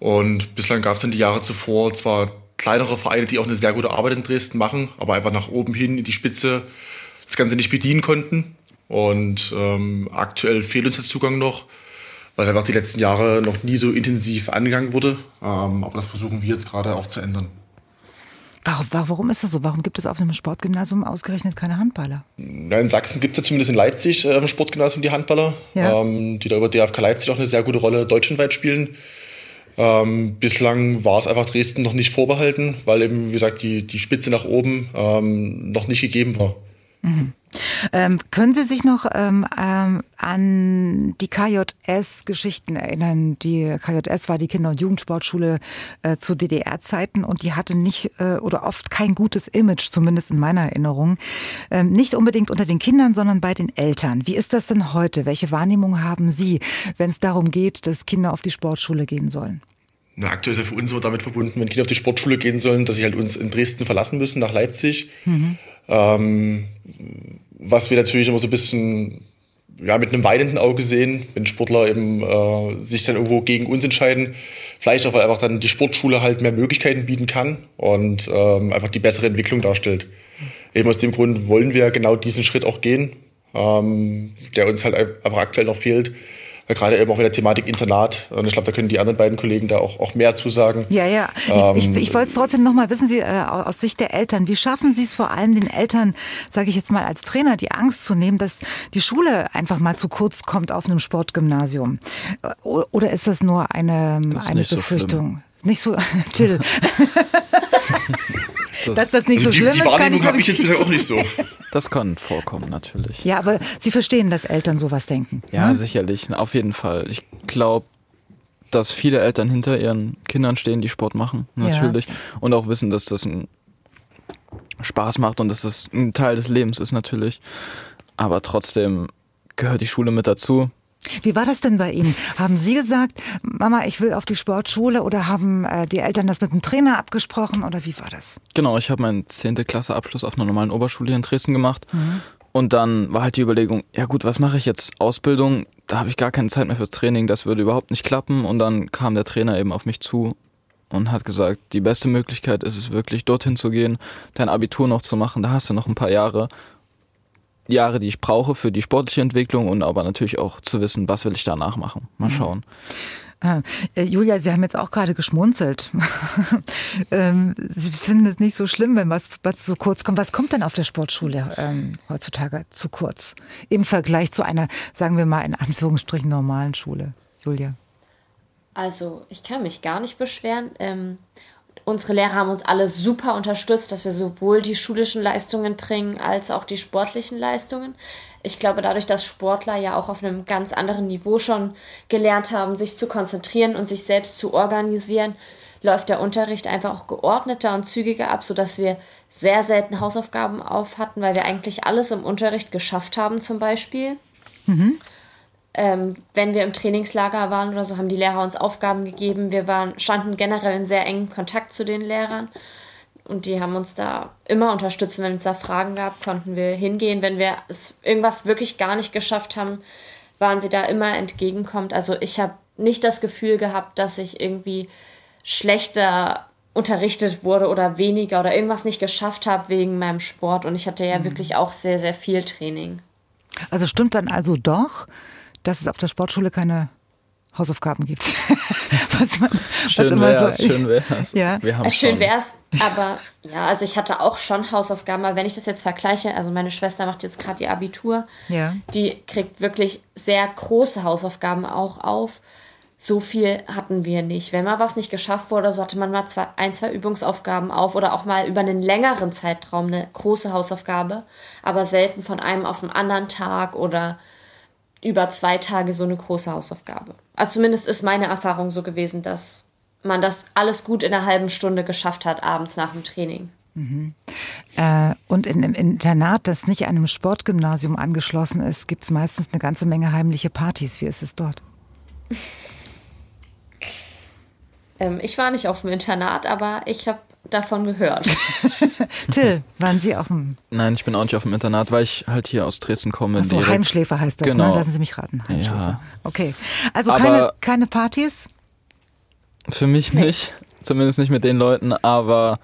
Und bislang gab es in die Jahre zuvor zwar kleinere Vereine, die auch eine sehr gute Arbeit in Dresden machen, aber einfach nach oben hin in die Spitze das Ganze nicht bedienen konnten. Und ähm, aktuell fehlt uns der Zugang noch, weil einfach die letzten Jahre noch nie so intensiv angegangen wurde. Ähm, aber das versuchen wir jetzt gerade auch zu ändern. Warum, warum ist das so? Warum gibt es auf einem Sportgymnasium ausgerechnet keine Handballer? In Sachsen gibt es ja zumindest in Leipzig äh, auf dem Sportgymnasium die Handballer, ja. ähm, die da über DFK Leipzig auch eine sehr gute Rolle deutschlandweit spielen. Ähm, bislang war es einfach Dresden noch nicht vorbehalten, weil eben, wie gesagt, die, die Spitze nach oben ähm, noch nicht gegeben war. Mhm. Ähm, können Sie sich noch ähm, ähm, an die KJS-Geschichten erinnern? Die KJS war die Kinder- und Jugendsportschule äh, zu DDR-Zeiten und die hatte nicht äh, oder oft kein gutes Image, zumindest in meiner Erinnerung. Ähm, nicht unbedingt unter den Kindern, sondern bei den Eltern. Wie ist das denn heute? Welche Wahrnehmung haben Sie, wenn es darum geht, dass Kinder auf die Sportschule gehen sollen? Na, aktuell ist ja für uns so damit verbunden, wenn Kinder auf die Sportschule gehen sollen, dass sie halt uns in Dresden verlassen müssen, nach Leipzig. Mhm. Ähm, was wir natürlich immer so ein bisschen ja, mit einem weinenden Auge sehen, wenn Sportler eben äh, sich dann irgendwo gegen uns entscheiden. Vielleicht auch, weil einfach dann die Sportschule halt mehr Möglichkeiten bieten kann und ähm, einfach die bessere Entwicklung darstellt. Eben aus dem Grund wollen wir genau diesen Schritt auch gehen, ähm, der uns halt einfach aktuell noch fehlt gerade eben auch mit der Thematik Internat. Und ich glaube, da können die anderen beiden Kollegen da auch, auch mehr zusagen. Ja, ja. Ähm, ich, ich, ich wollte es trotzdem nochmal wissen, Sie, äh, aus Sicht der Eltern, wie schaffen Sie es vor allem den Eltern, sage ich jetzt mal als Trainer, die Angst zu nehmen, dass die Schule einfach mal zu kurz kommt auf einem Sportgymnasium? Äh, oder ist das nur eine, das eine Befürchtung? So nicht so, Till. Das, Dass das nicht also so schlimm die, die ist, Wahrnehmung habe ich jetzt bisher auch nicht so. Das kann vorkommen, natürlich. Ja, aber Sie verstehen, dass Eltern sowas denken. Ja, ne? sicherlich. Auf jeden Fall. Ich glaube, dass viele Eltern hinter ihren Kindern stehen, die Sport machen, natürlich. Ja. Und auch wissen, dass das ein Spaß macht und dass das ein Teil des Lebens ist, natürlich. Aber trotzdem gehört die Schule mit dazu. Wie war das denn bei Ihnen? Haben Sie gesagt, Mama, ich will auf die Sportschule oder haben äh, die Eltern das mit dem Trainer abgesprochen oder wie war das? Genau, ich habe meinen 10. Klasse Abschluss auf einer normalen Oberschule hier in Dresden gemacht. Mhm. Und dann war halt die Überlegung, ja gut, was mache ich jetzt? Ausbildung, da habe ich gar keine Zeit mehr fürs Training, das würde überhaupt nicht klappen. Und dann kam der Trainer eben auf mich zu und hat gesagt, die beste Möglichkeit ist es wirklich, dorthin zu gehen, dein Abitur noch zu machen, da hast du noch ein paar Jahre Jahre, die ich brauche für die sportliche Entwicklung und aber natürlich auch zu wissen, was will ich danach machen. Mal mhm. schauen. Ah, äh, Julia, Sie haben jetzt auch gerade geschmunzelt. ähm, Sie finden es nicht so schlimm, wenn was, was zu kurz kommt. Was kommt denn auf der Sportschule ähm, heutzutage zu kurz? Im Vergleich zu einer, sagen wir mal, in Anführungsstrichen normalen Schule. Julia. Also, ich kann mich gar nicht beschweren. Ähm, unsere Lehrer haben uns alle super unterstützt, dass wir sowohl die schulischen Leistungen bringen als auch die sportlichen Leistungen. Ich glaube, dadurch, dass Sportler ja auch auf einem ganz anderen Niveau schon gelernt haben, sich zu konzentrieren und sich selbst zu organisieren, läuft der Unterricht einfach auch geordneter und zügiger ab, sodass wir sehr selten Hausaufgaben auf hatten, weil wir eigentlich alles im Unterricht geschafft haben, zum Beispiel. Mhm ähm, wenn wir im Trainingslager waren oder so, haben die Lehrer uns Aufgaben gegeben. Wir waren, standen generell in sehr engem Kontakt zu den Lehrern und die haben uns da immer unterstützt. Wenn es da Fragen gab, konnten wir hingehen. Wenn wir es irgendwas wirklich gar nicht geschafft haben, waren sie da immer entgegenkommt. Also ich habe nicht das Gefühl gehabt, dass ich irgendwie schlechter unterrichtet wurde oder weniger oder irgendwas nicht geschafft habe wegen meinem Sport. Und ich hatte ja mhm. wirklich auch sehr, sehr viel Training. Also stimmt dann also doch, dass es auf der Sportschule keine Hausaufgaben gibt. was man, schön wär's, so, schön wär's. Ja. Wir haben schön wär's, aber ja, also ich hatte auch schon Hausaufgaben, aber wenn ich das jetzt vergleiche, also meine Schwester macht jetzt gerade ihr Abitur, ja. die kriegt wirklich sehr große Hausaufgaben auch auf. So viel hatten wir nicht. Wenn mal was nicht geschafft wurde, so hatte man mal zwei, ein, zwei Übungsaufgaben auf oder auch mal über einen längeren Zeitraum eine große Hausaufgabe, aber selten von einem auf den anderen Tag oder über zwei Tage so eine große Hausaufgabe. Also zumindest ist meine Erfahrung so gewesen, dass man das alles gut in einer halben Stunde geschafft hat, abends nach dem Training. Mhm. Äh, und in einem Internat, das nicht einem Sportgymnasium angeschlossen ist, gibt es meistens eine ganze Menge heimliche Partys. Wie ist es dort? ähm, ich war nicht auf dem Internat, aber ich habe davon gehört. Till, waren Sie auf dem? Nein, ich bin auch nicht auf dem Internat, weil ich halt hier aus Dresden komme. Ach so, Heimschläfer heißt das, ne? genau. ne? Lassen Sie mich raten. Heimschläfer. Ja. Okay. Also keine, keine Partys? Für mich nee. nicht. Zumindest nicht mit den Leuten, aber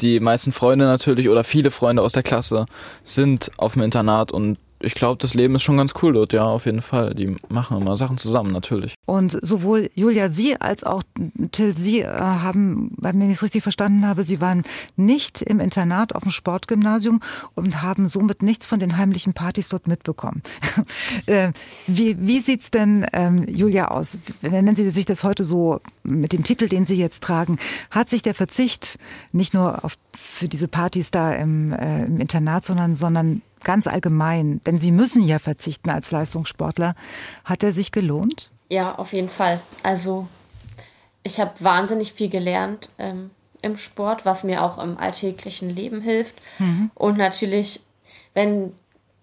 die meisten Freunde natürlich oder viele Freunde aus der Klasse sind auf dem Internat und ich glaube, das Leben ist schon ganz cool dort, ja, auf jeden Fall. Die machen immer Sachen zusammen, natürlich. Und sowohl Julia, Sie als auch Till, Sie äh, haben, wenn ich es richtig verstanden habe, Sie waren nicht im Internat auf dem Sportgymnasium und haben somit nichts von den heimlichen Partys dort mitbekommen. Äh, wie wie sieht es denn, ähm, Julia, aus? Wenn Sie sich das heute so mit dem Titel, den Sie jetzt tragen, hat sich der Verzicht nicht nur auf, für diese Partys da im, äh, im Internat, sondern, sondern ganz allgemein, denn Sie müssen ja verzichten als Leistungssportler. Hat er sich gelohnt? Ja, auf jeden Fall. Also ich habe wahnsinnig viel gelernt ähm, im Sport, was mir auch im alltäglichen Leben hilft. Mhm. Und natürlich, wenn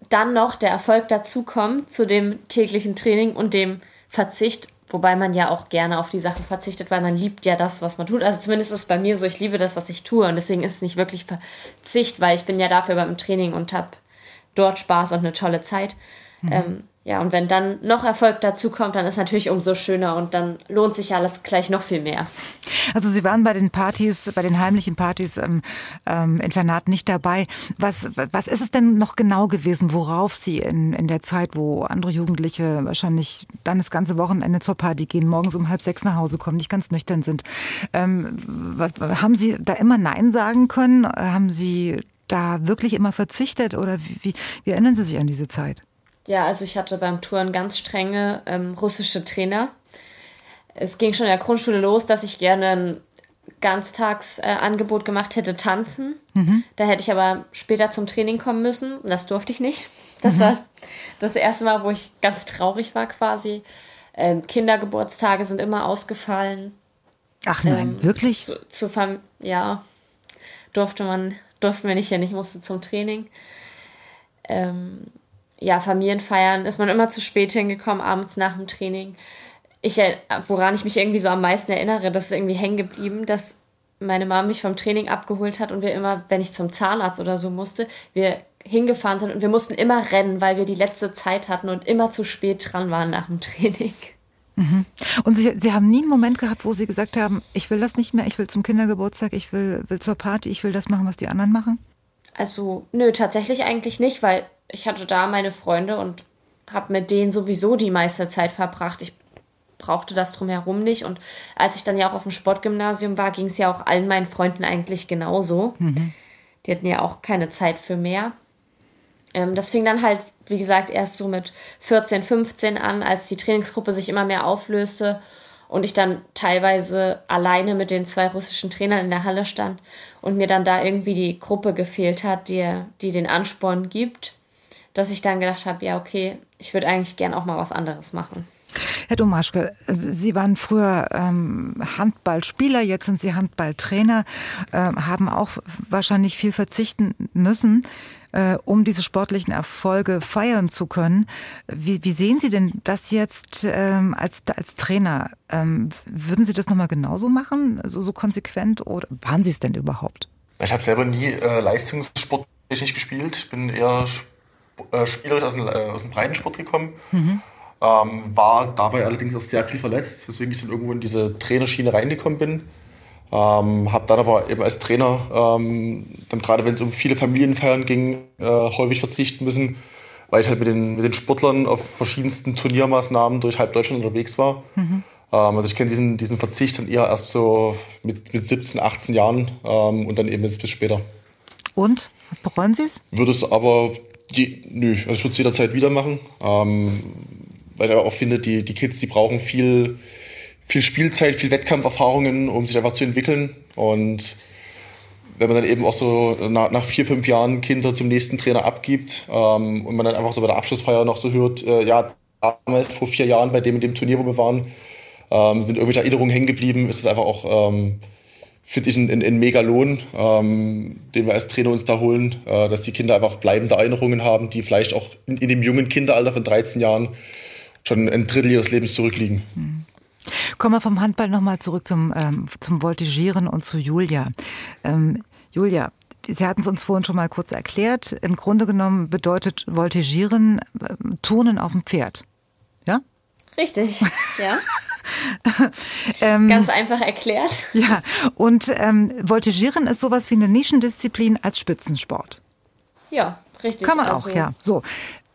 dann noch der Erfolg dazukommt zu dem täglichen Training und dem Verzicht, wobei man ja auch gerne auf die Sachen verzichtet, weil man liebt ja das, was man tut. Also zumindest ist es bei mir so, ich liebe das, was ich tue und deswegen ist es nicht wirklich Verzicht, weil ich bin ja dafür beim Training und habe dort Spaß und eine tolle Zeit. Mhm. Ähm, ja, und wenn dann noch Erfolg dazu kommt, dann ist natürlich umso schöner und dann lohnt sich alles gleich noch viel mehr. Also Sie waren bei den Partys, bei den heimlichen Partys im ähm, Internat nicht dabei. Was, was ist es denn noch genau gewesen, worauf Sie in, in der Zeit, wo andere Jugendliche wahrscheinlich dann das ganze Wochenende zur Party gehen, morgens um halb sechs nach Hause kommen, nicht ganz nüchtern sind, ähm, haben Sie da immer Nein sagen können? Haben Sie da wirklich immer verzichtet oder wie, wie erinnern Sie sich an diese Zeit? Ja, also ich hatte beim Touren ganz strenge ähm, russische Trainer. Es ging schon in der Grundschule los, dass ich gerne ein Ganztagsangebot äh, gemacht hätte, tanzen. Mhm. Da hätte ich aber später zum Training kommen müssen. Das durfte ich nicht. Das mhm. war das erste Mal, wo ich ganz traurig war quasi. Ähm, Kindergeburtstage sind immer ausgefallen. Ach nein, ähm, wirklich? Zu, zu ja, durfte man durften wir nicht hin, ich musste zum Training. Ähm, ja, Familienfeiern ist man immer zu spät hingekommen, abends nach dem Training. Ich, woran ich mich irgendwie so am meisten erinnere, das ist irgendwie hängen geblieben, dass meine Mama mich vom Training abgeholt hat und wir immer, wenn ich zum Zahnarzt oder so musste, wir hingefahren sind und wir mussten immer rennen, weil wir die letzte Zeit hatten und immer zu spät dran waren nach dem Training. Mhm. Und Sie, Sie haben nie einen Moment gehabt, wo Sie gesagt haben, ich will das nicht mehr, ich will zum Kindergeburtstag, ich will, will zur Party, ich will das machen, was die anderen machen? Also, nö, tatsächlich eigentlich nicht, weil ich hatte da meine Freunde und habe mit denen sowieso die meiste Zeit verbracht. Ich brauchte das drumherum nicht. Und als ich dann ja auch auf dem Sportgymnasium war, ging es ja auch allen meinen Freunden eigentlich genauso. Mhm. Die hatten ja auch keine Zeit für mehr. Ähm, das fing dann halt, wie gesagt, erst so mit 14, 15 an, als die Trainingsgruppe sich immer mehr auflöste und ich dann teilweise alleine mit den zwei russischen Trainern in der Halle stand und mir dann da irgendwie die Gruppe gefehlt hat, die, die den Ansporn gibt, dass ich dann gedacht habe, ja, okay, ich würde eigentlich gern auch mal was anderes machen. Herr Domaschke, Sie waren früher ähm, Handballspieler, jetzt sind Sie Handballtrainer, äh, haben auch wahrscheinlich viel verzichten müssen äh, um diese sportlichen Erfolge feiern zu können. Wie, wie sehen Sie denn das jetzt ähm, als, als Trainer? Ähm, würden Sie das nochmal genauso machen, so, so konsequent oder waren Sie es denn überhaupt? Ich habe selber nie äh, leistungssportlich gespielt. Ich bin eher äh, spielerisch aus dem, äh, aus dem Breitensport gekommen. Mhm. Ähm, war dabei allerdings auch sehr viel verletzt, weswegen ich dann irgendwo in diese Trainerschiene reingekommen bin. Ähm, habe dann aber eben als Trainer, ähm, dann gerade wenn es um viele Familienfeiern ging, äh, häufig verzichten müssen, weil ich halt mit den, mit den Sportlern auf verschiedensten Turniermaßnahmen durch halb Deutschland unterwegs war. Mhm. Ähm, also ich kenne diesen, diesen Verzicht dann eher erst so mit, mit 17, 18 Jahren ähm, und dann eben jetzt bis später. Und? Bereuen Sie es? Würde es aber, die, nö, also ich würde es jederzeit wieder machen, ähm, weil ich auch finde, die, die Kids, die brauchen viel, viel Spielzeit, viel Wettkampferfahrungen, um sich einfach zu entwickeln. Und wenn man dann eben auch so nach, nach vier, fünf Jahren Kinder zum nächsten Trainer abgibt ähm, und man dann einfach so bei der Abschlussfeier noch so hört, äh, ja, damals vor vier Jahren bei dem in dem Turnier, wo wir waren, ähm, sind irgendwelche Erinnerungen hängen geblieben, ist es einfach auch, ähm, finde ich, ein, ein, ein Megalon, ähm, den wir als Trainer uns da holen, äh, dass die Kinder einfach bleibende Erinnerungen haben, die vielleicht auch in, in dem jungen Kinderalter von 13 Jahren schon ein Drittel ihres Lebens zurückliegen. Mhm. Kommen wir vom Handball nochmal zurück zum, ähm, zum Voltigieren und zu Julia. Ähm, Julia, Sie hatten es uns vorhin schon mal kurz erklärt. Im Grunde genommen bedeutet Voltigieren äh, Turnen auf dem Pferd. Ja? Richtig, ja. ähm, Ganz einfach erklärt. Ja, und ähm, Voltigieren ist sowas wie eine Nischendisziplin als Spitzensport. Ja, richtig. Kann man also, auch, ja. So.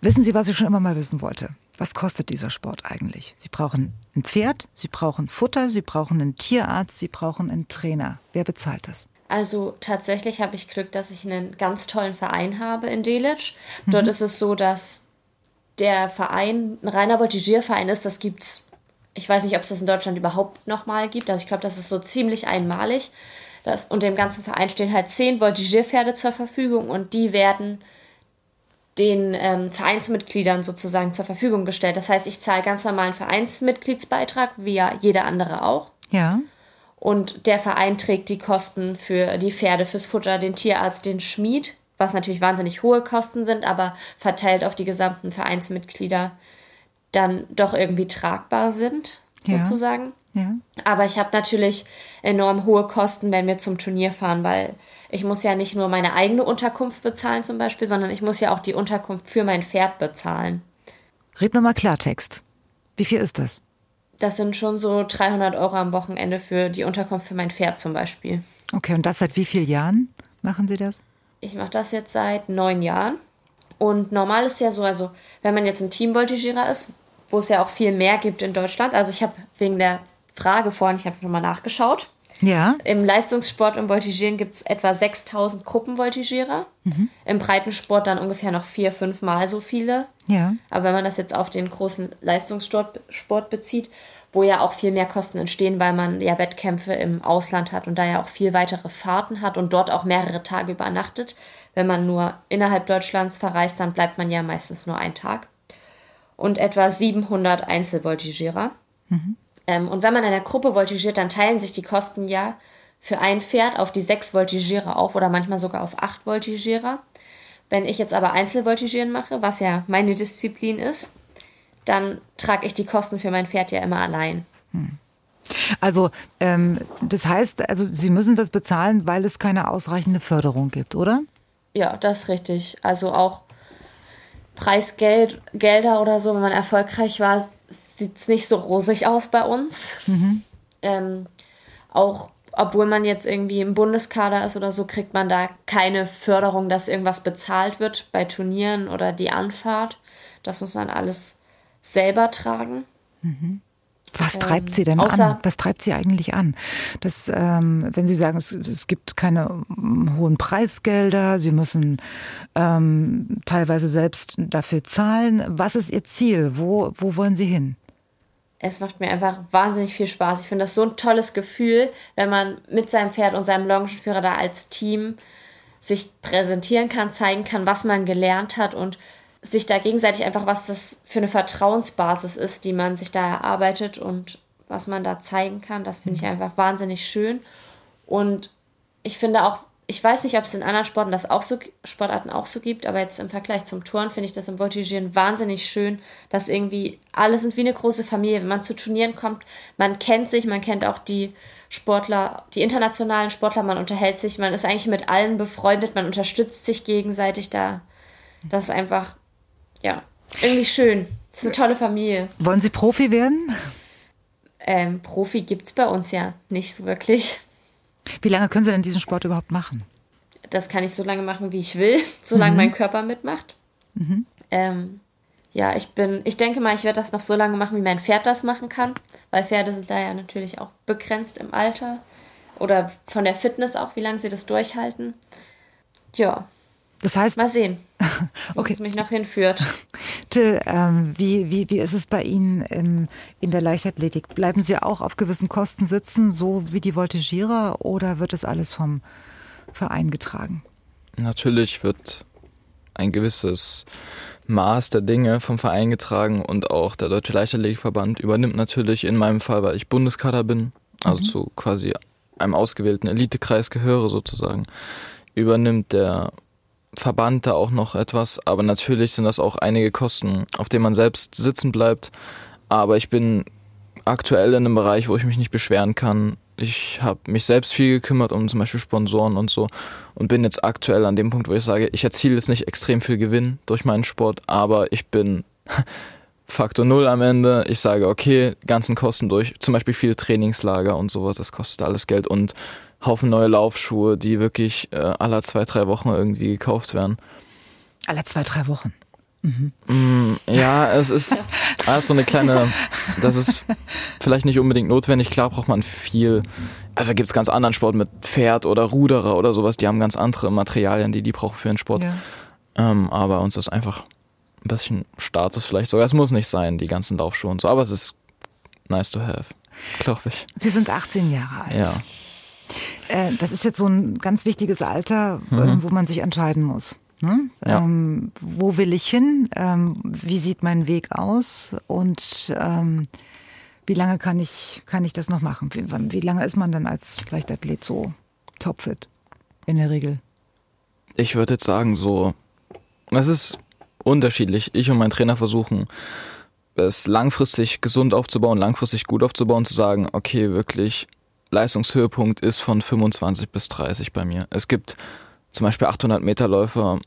Wissen Sie, was ich schon immer mal wissen wollte? Was kostet dieser Sport eigentlich? Sie brauchen ein Pferd, Sie brauchen Futter, Sie brauchen einen Tierarzt, Sie brauchen einen Trainer. Wer bezahlt das? Also tatsächlich habe ich Glück, dass ich einen ganz tollen Verein habe in Delitzsch. Dort mhm. ist es so, dass der Verein ein reiner Voltigierverein ist. Das gibt's. Ich weiß nicht, ob es das in Deutschland überhaupt nochmal gibt. Also ich glaube, das ist so ziemlich einmalig. Das, und dem ganzen Verein stehen halt zehn Voltigierpferde zur Verfügung und die werden den ähm, Vereinsmitgliedern sozusagen zur Verfügung gestellt. Das heißt, ich zahle ganz normalen Vereinsmitgliedsbeitrag, wie ja jeder andere auch. Ja. Und der Verein trägt die Kosten für die Pferde, fürs Futter, den Tierarzt, den Schmied, was natürlich wahnsinnig hohe Kosten sind, aber verteilt auf die gesamten Vereinsmitglieder dann doch irgendwie tragbar sind, ja. sozusagen. Ja. Aber ich habe natürlich enorm hohe Kosten, wenn wir zum Turnier fahren, weil ich muss ja nicht nur meine eigene Unterkunft bezahlen zum Beispiel, sondern ich muss ja auch die Unterkunft für mein Pferd bezahlen. Red mir mal Klartext. Wie viel ist das? Das sind schon so 300 Euro am Wochenende für die Unterkunft für mein Pferd zum Beispiel. Okay, und das seit wie vielen Jahren machen Sie das? Ich mache das jetzt seit neun Jahren. Und normal ist ja so, also wenn man jetzt ein Teamvoltigierer ist, wo es ja auch viel mehr gibt in Deutschland. Also ich habe wegen der Frage vorhin, ich habe nochmal nachgeschaut. Ja. Im Leistungssport und Voltigieren gibt es etwa 6000 Gruppenvoltigierer. Mhm. Im Breitensport dann ungefähr noch vier, fünf Mal so viele. Ja. Aber wenn man das jetzt auf den großen Leistungssport Sport bezieht, wo ja auch viel mehr Kosten entstehen, weil man ja Wettkämpfe im Ausland hat und da ja auch viel weitere Fahrten hat und dort auch mehrere Tage übernachtet. Wenn man nur innerhalb Deutschlands verreist, dann bleibt man ja meistens nur einen Tag. Und etwa 700 Einzelvoltigierer. Mhm. Ähm, und wenn man in einer Gruppe voltigiert, dann teilen sich die Kosten ja für ein Pferd auf die sechs Voltigierer auf oder manchmal sogar auf acht Voltigierer. Wenn ich jetzt aber Einzelvoltigieren mache, was ja meine Disziplin ist, dann trage ich die Kosten für mein Pferd ja immer allein. Hm. Also ähm, das heißt, also Sie müssen das bezahlen, weil es keine ausreichende Förderung gibt, oder? Ja, das ist richtig. Also auch Preisgelder oder so, wenn man erfolgreich war, sieht es nicht so rosig aus bei uns. Mhm. Ähm, auch obwohl man jetzt irgendwie im Bundeskader ist oder so, kriegt man da keine Förderung, dass irgendwas bezahlt wird bei Turnieren oder die Anfahrt. Das muss man alles selber tragen. Mhm. Was ähm, treibt Sie denn an? Was treibt Sie eigentlich an? Das, ähm, wenn Sie sagen, es, es, gibt keine hohen Preisgelder, Sie müssen ähm, teilweise selbst dafür zahlen. Was ist Ihr Ziel? Wo, wo wollen Sie hin? Es macht mir einfach wahnsinnig viel Spaß. Ich finde das so ein tolles Gefühl, wenn man mit seinem Pferd und seinem Longenführer da als Team sich präsentieren kann, zeigen kann, was man gelernt hat und sich da gegenseitig einfach, was das für eine Vertrauensbasis ist, die man sich da erarbeitet und was man da zeigen kann. Das finde ich mhm. einfach wahnsinnig schön. Und ich finde auch, ich weiß nicht, ob es in anderen Sporten das auch so, Sportarten auch so gibt, aber jetzt im Vergleich zum Touren finde ich das im Voltigieren wahnsinnig schön, dass irgendwie alle sind wie eine große Familie. Wenn man zu Turnieren kommt, man kennt sich, man kennt auch die Sportler, die internationalen Sportler, man unterhält sich, man ist eigentlich mit allen befreundet, man unterstützt sich gegenseitig da. Das ist einfach ja, irgendwie schön. Das ist eine tolle Familie. Wollen Sie Profi werden? Ähm, Profi gibt es bei uns ja nicht so wirklich. Wie lange können Sie denn diesen Sport überhaupt machen? Das kann ich so lange machen, wie ich will, solange mhm. mein Körper mitmacht. Mhm. Ähm, ja, ich bin, ich denke mal, ich werde das noch so lange machen, wie mein Pferd das machen kann, weil Pferde sind da ja natürlich auch begrenzt im Alter oder von der Fitness auch, wie lange sie das durchhalten. Ja. Das heißt. Mal sehen, wo okay. es mich noch hinführt. Till, ähm, wie, wie, wie ist es bei Ihnen in, in der Leichtathletik? Bleiben Sie auch auf gewissen Kosten sitzen, so wie die Voltigierer, oder wird das alles vom Verein getragen? Natürlich wird ein gewisses Maß der Dinge vom Verein getragen und auch der Deutsche Leichtathletikverband übernimmt natürlich in meinem Fall, weil ich Bundeskader bin, also mhm. zu quasi einem ausgewählten Elitekreis gehöre sozusagen, übernimmt der Verband da auch noch etwas, aber natürlich sind das auch einige Kosten, auf denen man selbst sitzen bleibt. Aber ich bin aktuell in einem Bereich, wo ich mich nicht beschweren kann. Ich habe mich selbst viel gekümmert um zum Beispiel Sponsoren und so und bin jetzt aktuell an dem Punkt, wo ich sage, ich erziele jetzt nicht extrem viel Gewinn durch meinen Sport, aber ich bin Faktor Null am Ende. Ich sage, okay, ganzen Kosten durch, zum Beispiel viele Trainingslager und sowas, das kostet alles Geld und Haufen neue Laufschuhe, die wirklich äh, alle zwei, drei Wochen irgendwie gekauft werden. Alle zwei, drei Wochen. Mm, Ja, es ist, ist so eine kleine, das ist vielleicht nicht unbedingt notwendig. Klar braucht man viel. Also gibt es ganz anderen Sport mit Pferd oder Ruderer oder sowas, die haben ganz andere Materialien, die die brauchen für den Sport. Ja. Ähm, aber uns ist einfach ein bisschen Status vielleicht sogar. Es muss nicht sein, die ganzen Laufschuhe und so, aber es ist nice to have, glaube ich. Sie sind 18 Jahre alt. Ja. Äh, das ist jetzt so ein ganz wichtiges Alter, äh, wo man sich entscheiden muss. Ne? Mhm. Ja. Ähm, wo will ich hin? Ähm, wie sieht mein Weg aus? Und ähm, wie lange kann ich, kann ich das noch machen? Wie, wie lange ist man dann als Leichtathlet so topfit? In der Regel. Ich würde jetzt sagen, so, es ist unterschiedlich. Ich und mein Trainer versuchen, es langfristig gesund aufzubauen, langfristig gut aufzubauen, zu sagen, okay, wirklich, Leistungshöhepunkt ist von 25 bis 30 bei mir. Es gibt zum Beispiel 800 Meter Läufer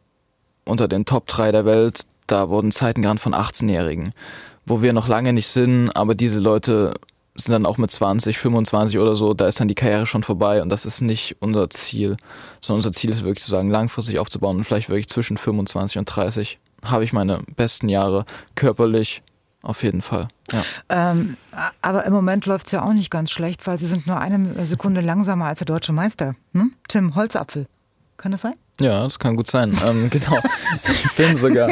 unter den Top 3 der Welt, da wurden Zeiten genannt von 18-Jährigen, wo wir noch lange nicht sind, aber diese Leute sind dann auch mit 20, 25 oder so, da ist dann die Karriere schon vorbei und das ist nicht unser Ziel, sondern unser Ziel ist wirklich zu sagen, langfristig aufzubauen und vielleicht wirklich zwischen 25 und 30 habe ich meine besten Jahre körperlich auf jeden Fall. Ja. Ähm, aber im Moment läuft es ja auch nicht ganz schlecht, weil Sie sind nur eine Sekunde langsamer als der deutsche Meister. Hm? Tim Holzapfel. Kann das sein? Ja, das kann gut sein. Ähm, genau. Ich bin sogar.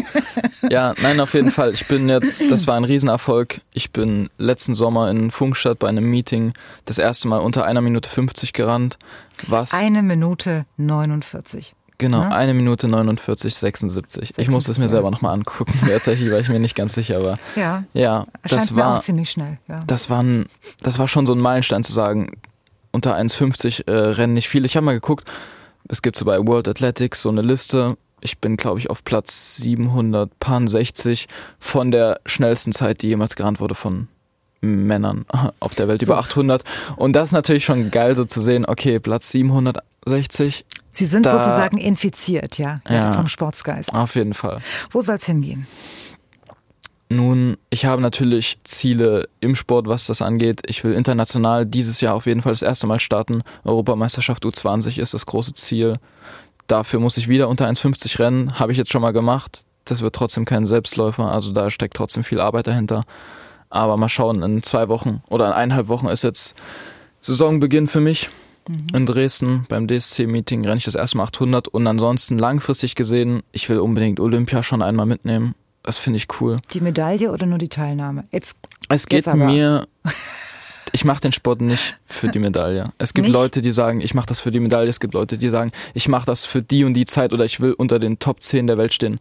Ja, nein, auf jeden Fall. Ich bin jetzt, das war ein Riesenerfolg. Ich bin letzten Sommer in Funkstadt bei einem Meeting das erste Mal unter einer Minute 50 gerannt. Was Eine Minute 49. genau, ne? eine Minute 49, 76. Ich muss das mir 76, selber nochmal angucken, tatsächlich, weil ich mir nicht ganz sicher war. Ja. Ja, das war. auch ziemlich schnell. Ja. das war, ein, das war schon so ein Meilenstein zu sagen, unter 1,50 äh, rennen nicht viele. Ich habe mal geguckt, es gibt so bei World Athletics so eine Liste. Ich bin, glaube ich, auf Platz 760 von der schnellsten Zeit, die jemals gerannt wurde von Männern auf der Welt, So. über 800. Und das ist natürlich schon geil, so zu sehen, okay, Platz 760, Sie sind da- sozusagen infiziert, ja, Ja. vom Sportsgeist. auf jeden Fall. Wo soll es hingehen? Nun, ich habe natürlich Ziele im Sport, was das angeht. Ich will international dieses Jahr auf jeden Fall das erste Mal starten. Europameisterschaft U20 ist das große Ziel. Dafür muss ich wieder unter 1,50 rennen. Habe ich jetzt schon mal gemacht. Das wird trotzdem kein Selbstläufer. Also da steckt trotzdem viel Arbeit dahinter. Aber mal schauen, in zwei Wochen oder in eineinhalb Wochen ist jetzt Saisonbeginn für mich. In Dresden beim DSC-Meeting renne ich das erste Mal 800 und ansonsten langfristig gesehen, ich will unbedingt Olympia schon einmal mitnehmen. Das finde ich cool. Die Medaille oder nur die Teilnahme? Jetzt Es geht Jetzt mir. Ich mache den Sport nicht für die Medaille. Es gibt Nicht? Leute, die sagen, ich mache das für die Medaille. Es gibt Leute, die sagen, ich mache das für die und die Zeit oder ich will unter den Top 10 der Welt stehen.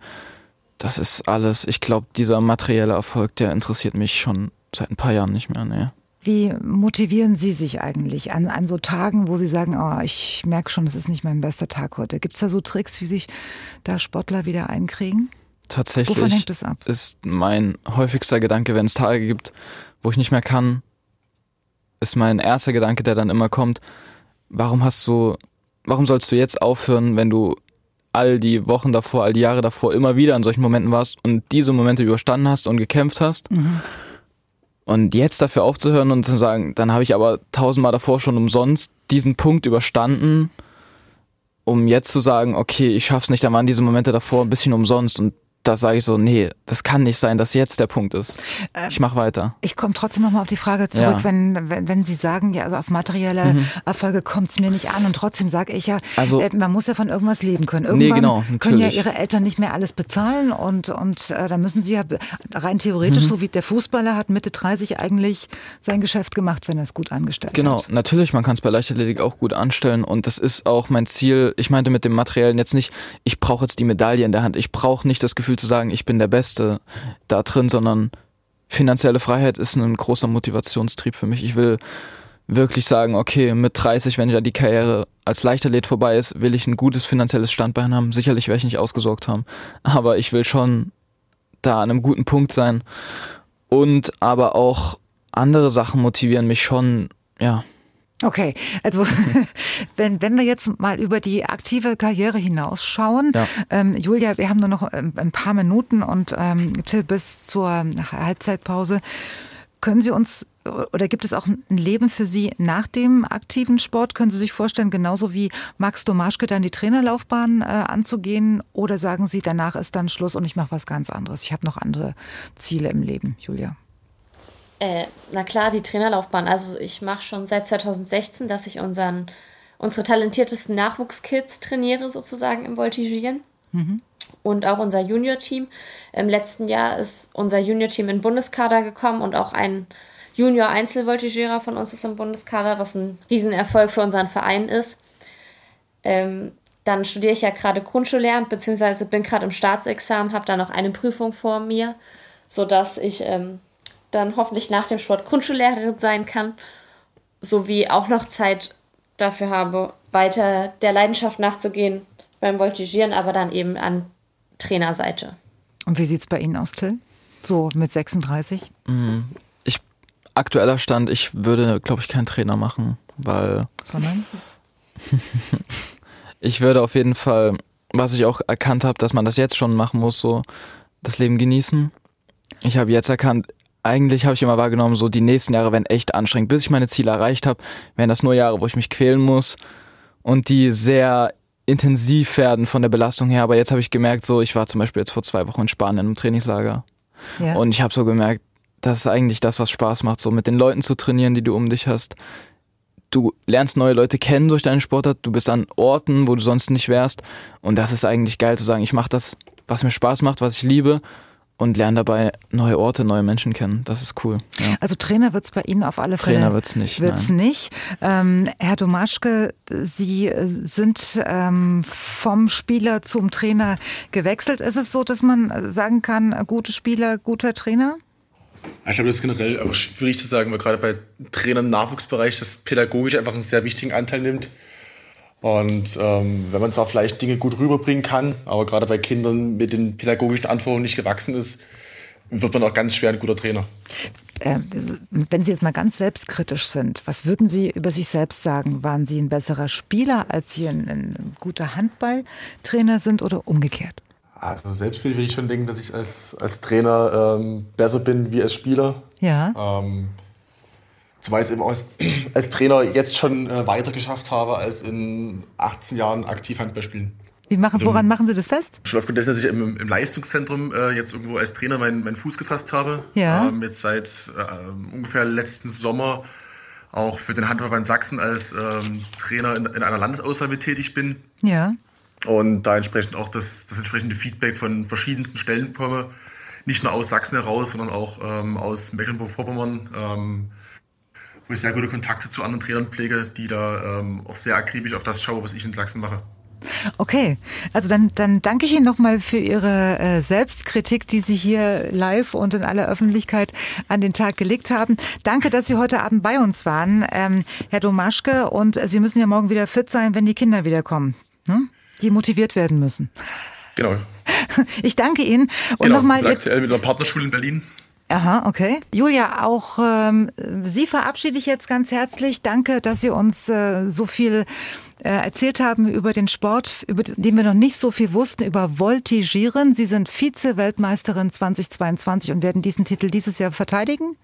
Das ist alles. Ich glaube, dieser materielle Erfolg, der interessiert mich schon seit ein paar Jahren nicht mehr. Nee. Wie motivieren Sie sich eigentlich an, an so Tagen, wo Sie sagen, oh, ich merke schon, es ist nicht mein bester Tag heute? Gibt es da so Tricks, wie sich da Sportler wieder einkriegen? Tatsächlich Wovon hängt es ab? ist mein häufigster Gedanke, wenn es Tage gibt, wo ich nicht mehr kann, ist mein erster Gedanke, der dann immer kommt, warum hast du, warum sollst du jetzt aufhören, wenn du all die Wochen davor, all die Jahre davor immer wieder in solchen Momenten warst und diese Momente überstanden hast und gekämpft hast? Und jetzt dafür aufzuhören und zu sagen, dann habe ich aber tausendmal davor schon umsonst diesen Punkt überstanden, um jetzt zu sagen, okay, ich schaff's nicht, dann waren diese Momente davor ein bisschen umsonst. Und da sage ich so, nee, das kann nicht sein, dass jetzt der Punkt ist. Ich mach weiter. Ich komme trotzdem nochmal auf die Frage zurück, Ja. wenn, wenn, wenn Sie sagen, ja, also auf materielle Erfolge kommt es mir nicht an und trotzdem sage ich ja, Also- äh, man muss ja von irgendwas leben können. Irgendwann genau, können ja. Ihre Eltern nicht mehr alles bezahlen und, und äh, da müssen Sie ja rein theoretisch, Mhm. so wie der Fußballer hat Mitte 30 eigentlich sein Geschäft gemacht, wenn er es gut angestellt Genau, hat. natürlich, man kann es bei Leichtathletik auch gut anstellen und das ist auch mein Ziel. Ich meinte mit dem Materiellen jetzt nicht, ich brauche jetzt die Medaille in der Hand. Ich brauche nicht das Gefühl zu sagen, ich bin der Beste da drin, sondern finanzielle Freiheit ist ein großer Motivationstrieb für mich. Ich will wirklich sagen, okay, mit 30, wenn ja die Karriere als Leichtathlet vorbei ist, will ich ein gutes finanzielles Standbein haben. Sicherlich werde ich nicht ausgesorgt haben, aber ich will schon da an einem guten Punkt sein und aber auch andere Sachen motivieren mich schon, ja, Okay, also wenn, wenn wir jetzt mal über die aktive Karriere hinausschauen, Ja. ähm, Julia, wir haben nur noch ähm, ein paar Minuten und ähm, Till bis zur Halbzeitpause. Können Sie uns oder gibt es auch ein Leben für Sie nach dem aktiven Sport? Können Sie sich vorstellen, genauso wie Max Domaschke dann die Trainerlaufbahn äh, anzugehen? Oder sagen Sie, danach ist dann Schluss und ich mache was ganz anderes? Ich habe noch andere Ziele im Leben, Julia. Äh, na klar, die Trainerlaufbahn. Also ich mache schon seit 2016, dass ich unseren, unsere talentiertesten Nachwuchskids trainiere, sozusagen im Voltigieren. Mhm. Und auch unser Junior-Team. Im letzten Jahr ist unser Junior-Team in den Bundeskader gekommen und auch ein Junior-Einzelvoltigierer von uns ist im Bundeskader, was ein Riesenerfolg für unseren Verein ist. Ähm, dann studiere ich ja gerade Grundschullehramt, beziehungsweise bin gerade im Staatsexamen, habe da noch eine Prüfung vor mir, sodass ich ähm, dann hoffentlich nach dem Sport Grundschullehrerin sein kann, sowie auch noch Zeit dafür habe, weiter der Leidenschaft nachzugehen beim Voltigieren, aber dann eben an Trainerseite. Und wie sieht es bei Ihnen aus, Till? So mit 36? Mhm. Ich, aktueller Stand, ich würde, glaube ich, keinen Trainer machen, weil. Sondern? ich würde auf jeden Fall, was ich auch erkannt habe, dass man das jetzt schon machen muss, so das Leben genießen. Ich habe jetzt erkannt, eigentlich habe ich immer wahrgenommen, so die nächsten Jahre werden echt anstrengend. Bis ich meine Ziele erreicht habe, werden das nur Jahre, wo ich mich quälen muss und die sehr intensiv werden von der Belastung her. Aber jetzt habe ich gemerkt, so ich war zum Beispiel jetzt vor zwei Wochen in Spanien im Trainingslager ja. und ich habe so gemerkt, das ist eigentlich das, was Spaß macht, so mit den Leuten zu trainieren, die du um dich hast. Du lernst neue Leute kennen durch deinen Sportart, du bist an Orten, wo du sonst nicht wärst und das ist eigentlich geil zu sagen, ich mache das, was mir Spaß macht, was ich liebe und lernen dabei neue Orte, neue Menschen kennen. Das ist cool. Ja. Also Trainer wird es bei Ihnen auf alle Fälle. Trainer wird es nicht. Wird's nicht. Ähm, Herr Domaschke, Sie sind ähm, vom Spieler zum Trainer gewechselt. Ist es so, dass man sagen kann, gute Spieler, guter Trainer? Ich glaube, das ist generell aber schwierig zu sagen, weil gerade bei Trainern im Nachwuchsbereich das pädagogisch einfach einen sehr wichtigen Anteil nimmt. Und ähm, wenn man zwar vielleicht Dinge gut rüberbringen kann, aber gerade bei Kindern mit den pädagogischen Anforderungen nicht gewachsen ist, wird man auch ganz schwer ein guter Trainer. Äh, wenn Sie jetzt mal ganz selbstkritisch sind, was würden Sie über sich selbst sagen? Waren Sie ein besserer Spieler, als Sie ein, ein guter Handballtrainer sind oder umgekehrt? Also selbstkritisch würde ich schon denken, dass ich als, als Trainer ähm, besser bin wie als Spieler. Ja. Ähm, Ich es eben als, als Trainer jetzt schon äh, weiter geschafft habe als in 18 Jahren aktiv Handball spielen. Wie machen, also, woran machen Sie das fest? Schon aufgrund dessen, dass ich im, im Leistungszentrum äh, jetzt irgendwo als Trainer meinen, meinen Fuß gefasst habe. Ja. Ähm, jetzt seit äh, ungefähr letzten Sommer auch für den Handballverband Sachsen als ähm, Trainer in, in, einer Landesauswahl mit tätig bin. Ja. Und da entsprechend auch das, das entsprechende Feedback von verschiedensten Stellen bekomme. Nicht nur aus Sachsen heraus, sondern auch ähm, aus Mecklenburg-Vorpommern. Wo ich sehr gute Kontakte zu anderen Trainern pflege, die da ähm, auch sehr akribisch auf das schaue, was ich in Sachsen mache. Okay, also dann, dann danke ich Ihnen nochmal für Ihre äh, Selbstkritik, die Sie hier live und in aller Öffentlichkeit an den Tag gelegt haben. Danke, dass Sie heute Abend bei uns waren, ähm, Herr Domaschke. Und Sie müssen ja morgen wieder fit sein, wenn die Kinder wiederkommen, ne? die motiviert werden müssen. Genau. Ich danke Ihnen. Und genau, nochmal. Aktuell mit einer Partnerschule in Berlin. Aha, okay. Julia, auch ähm, Sie verabschiede ich jetzt ganz herzlich. Danke, dass Sie uns äh, so viel äh, erzählt haben über den Sport, über den wir noch nicht so viel wussten, über Voltigieren. Sie sind Vize-Weltmeisterin 2022 und werden diesen Titel dieses Jahr verteidigen,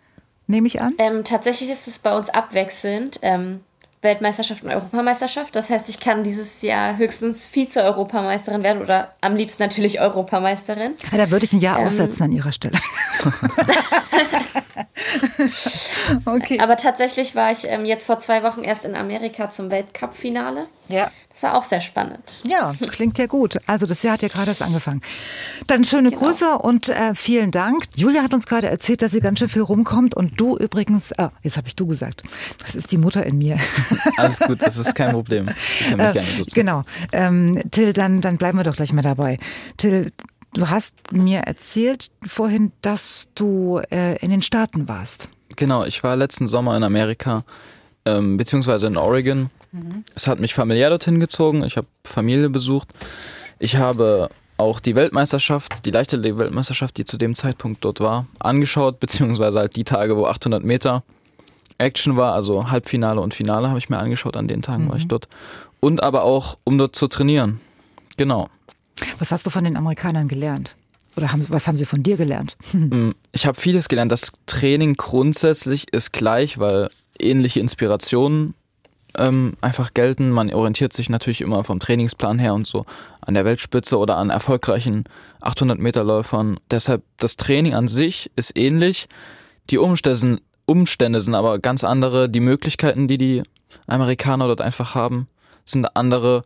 nehme ich an? Ähm, tatsächlich ist es bei uns abwechselnd. Ähm, Weltmeisterschaft und Europameisterschaft. Das heißt, ich kann dieses Jahr höchstens Vize-Europameisterin werden oder am liebsten natürlich Europameisterin. Ja, da würde ich ein Jahr ähm, aussetzen an Ihrer Stelle. okay. Aber tatsächlich war ich ähm, jetzt vor zwei Wochen erst in Amerika zum Weltcup-Finale. Ja. Das war auch sehr spannend. Ja, klingt ja gut. Also das Jahr hat ja gerade erst angefangen. Dann schöne genau. Grüße und äh, vielen Dank. Julia hat uns gerade erzählt, dass sie ganz schön viel rumkommt und du übrigens, ah, jetzt habe ich du gesagt. Das ist die Mutter in mir. Alles gut, das ist kein Problem. Ich kann mich äh, gerne duzen. Genau. Ähm, Till, dann, dann bleiben wir doch gleich mal dabei. Till, Du hast mir erzählt vorhin, dass du äh, in den Staaten warst. Genau, ich war letzten Sommer in Amerika, ähm, beziehungsweise in Oregon. Mhm. Es hat mich familiär dorthin gezogen. Ich habe Familie besucht. Ich habe auch die Weltmeisterschaft, die Leichtathletik-Weltmeisterschaft, die zu dem Zeitpunkt dort war, angeschaut, beziehungsweise halt die Tage, wo 800 Meter Action war, also Halbfinale und Finale habe ich mir angeschaut. An den Tagen mhm. war ich mhm. dort. Und aber auch, um dort zu trainieren. Genau. Was hast du von den Amerikanern gelernt? Oder haben, was haben sie von dir gelernt? Mm, ich habe vieles gelernt. Das Training grundsätzlich ist gleich, weil ähnliche Inspirationen ähm, einfach gelten. Man orientiert sich natürlich immer vom Trainingsplan her und so an der Weltspitze oder an erfolgreichen 800 Meter Läufern. Deshalb das Training an sich ist ähnlich. Die Umstände, Umstände sind aber ganz andere. Die Möglichkeiten, die die Amerikaner dort einfach haben, sind andere.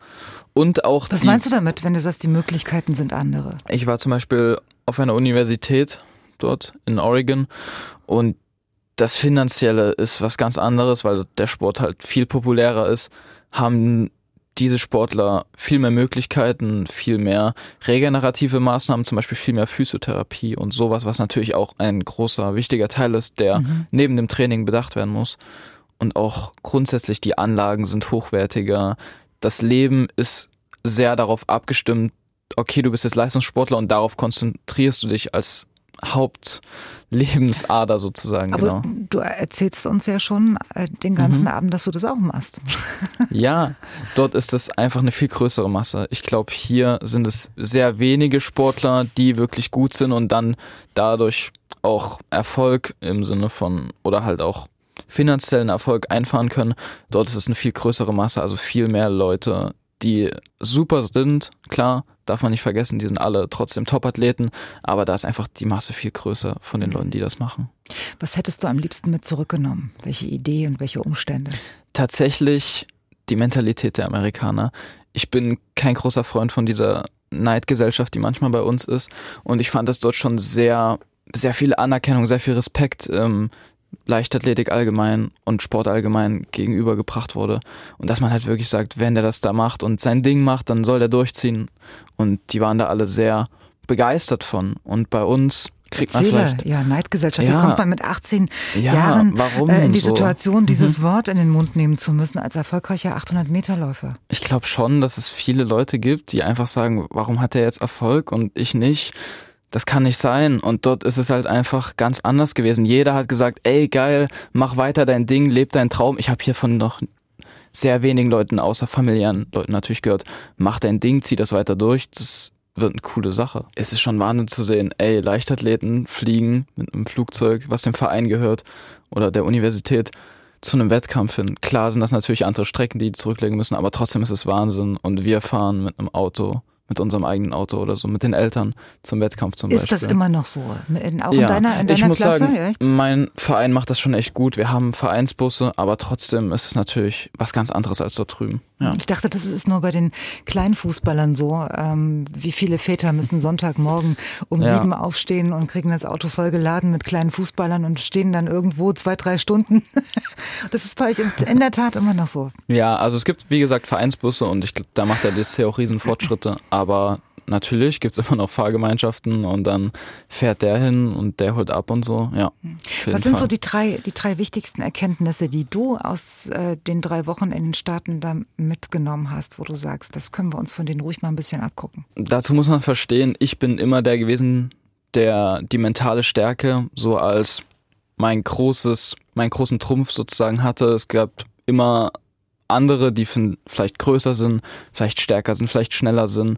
Und auch Was die, meinst du damit, wenn du sagst, die Möglichkeiten sind andere? Ich war zum Beispiel auf einer Universität dort in Oregon und das Finanzielle ist was ganz anderes, weil der Sport halt viel populärer ist, haben diese Sportler viel mehr Möglichkeiten, viel mehr regenerative Maßnahmen, zum Beispiel viel mehr Physiotherapie und sowas, was natürlich auch ein großer, wichtiger Teil ist, der mhm. neben dem Training bedacht werden muss. Und auch grundsätzlich die Anlagen sind hochwertiger. Das Leben ist sehr darauf abgestimmt, okay, du bist jetzt Leistungssportler und darauf konzentrierst du dich als Hauptlebensader sozusagen. Aber genau. du erzählst uns ja schon äh, den ganzen mhm. Abend, dass du das auch machst. ja, dort ist es einfach eine viel größere Masse. Ich glaube, hier sind es sehr wenige Sportler, die wirklich gut sind und dann dadurch auch Erfolg im Sinne von oder halt auch finanziellen Erfolg einfahren können. Dort ist es eine viel größere Masse, also viel mehr Leute, die super sind, klar, darf man nicht vergessen, die sind alle trotzdem Top-Athleten, aber da ist einfach die Masse viel größer von den Leuten, die das machen. Was hättest du am liebsten mit zurückgenommen? Welche Idee und welche Umstände? Tatsächlich die Mentalität der Amerikaner. Ich bin kein großer Freund von dieser Neidgesellschaft, die manchmal bei uns ist und ich fand das dort schon sehr sehr viel Anerkennung, sehr viel Respekt ähm, Leichtathletik allgemein und Sport allgemein gegenübergebracht wurde. Und dass man halt wirklich sagt, wenn der das da macht und sein Ding macht, dann soll der durchziehen. Und die waren da alle sehr begeistert von. Und bei uns kriegt man vielleicht... Ja, Neidgesellschaft. Ja, Wie kommt man mit 18 ja, Jahren äh, in die Situation, so? dieses mhm. Wort in den Mund nehmen zu müssen als erfolgreicher 800-Meter-Läufer? Ich glaube schon, dass es viele Leute gibt, die einfach sagen, warum hat er jetzt Erfolg und ich nicht? Das kann nicht sein. Und dort ist es halt einfach ganz anders gewesen. Jeder hat gesagt, ey geil, mach weiter dein Ding, leb deinen Traum. Ich habe hier von noch sehr wenigen Leuten, außer familiären Leuten natürlich gehört, mach dein Ding, zieh das weiter durch. Das wird eine coole Sache. Es ist schon Wahnsinn zu sehen, ey, Leichtathleten fliegen mit einem Flugzeug, was dem Verein gehört oder der Universität zu einem Wettkampf hin. Klar sind das natürlich andere Strecken, die, die zurücklegen müssen, aber trotzdem ist es Wahnsinn und wir fahren mit einem Auto mit unserem eigenen Auto oder so, mit den Eltern zum Wettkampf zum ist Beispiel. Ist das immer noch so? In, auch ja. in deiner, in deiner ich muss Klasse? Sagen, mein Verein macht das schon echt gut. Wir haben Vereinsbusse, aber trotzdem ist es natürlich was ganz anderes als dort drüben. Ja. Ich dachte, das ist nur bei den kleinen Fußballern so. Ähm, wie viele Väter müssen Sonntagmorgen um ja. sieben aufstehen und kriegen das Auto voll geladen mit kleinen Fußballern und stehen dann irgendwo zwei, drei Stunden. das ist bei euch in der Tat immer noch so. Ja, also es gibt, wie gesagt, Vereinsbusse und ich, da macht der DC auch Riesenfortschritte aber natürlich gibt es immer noch Fahrgemeinschaften und dann fährt der hin und der holt ab und so. Ja. Was sind Fall. so die drei, die drei wichtigsten Erkenntnisse, die du aus äh, den drei Wochen in den Staaten da mitgenommen hast, wo du sagst, das können wir uns von denen ruhig mal ein bisschen abgucken? Dazu muss man verstehen, ich bin immer der gewesen, der die mentale Stärke so als mein großes, meinen großen Trumpf sozusagen hatte. Es gab immer andere, die vielleicht größer sind, vielleicht stärker sind, vielleicht schneller sind.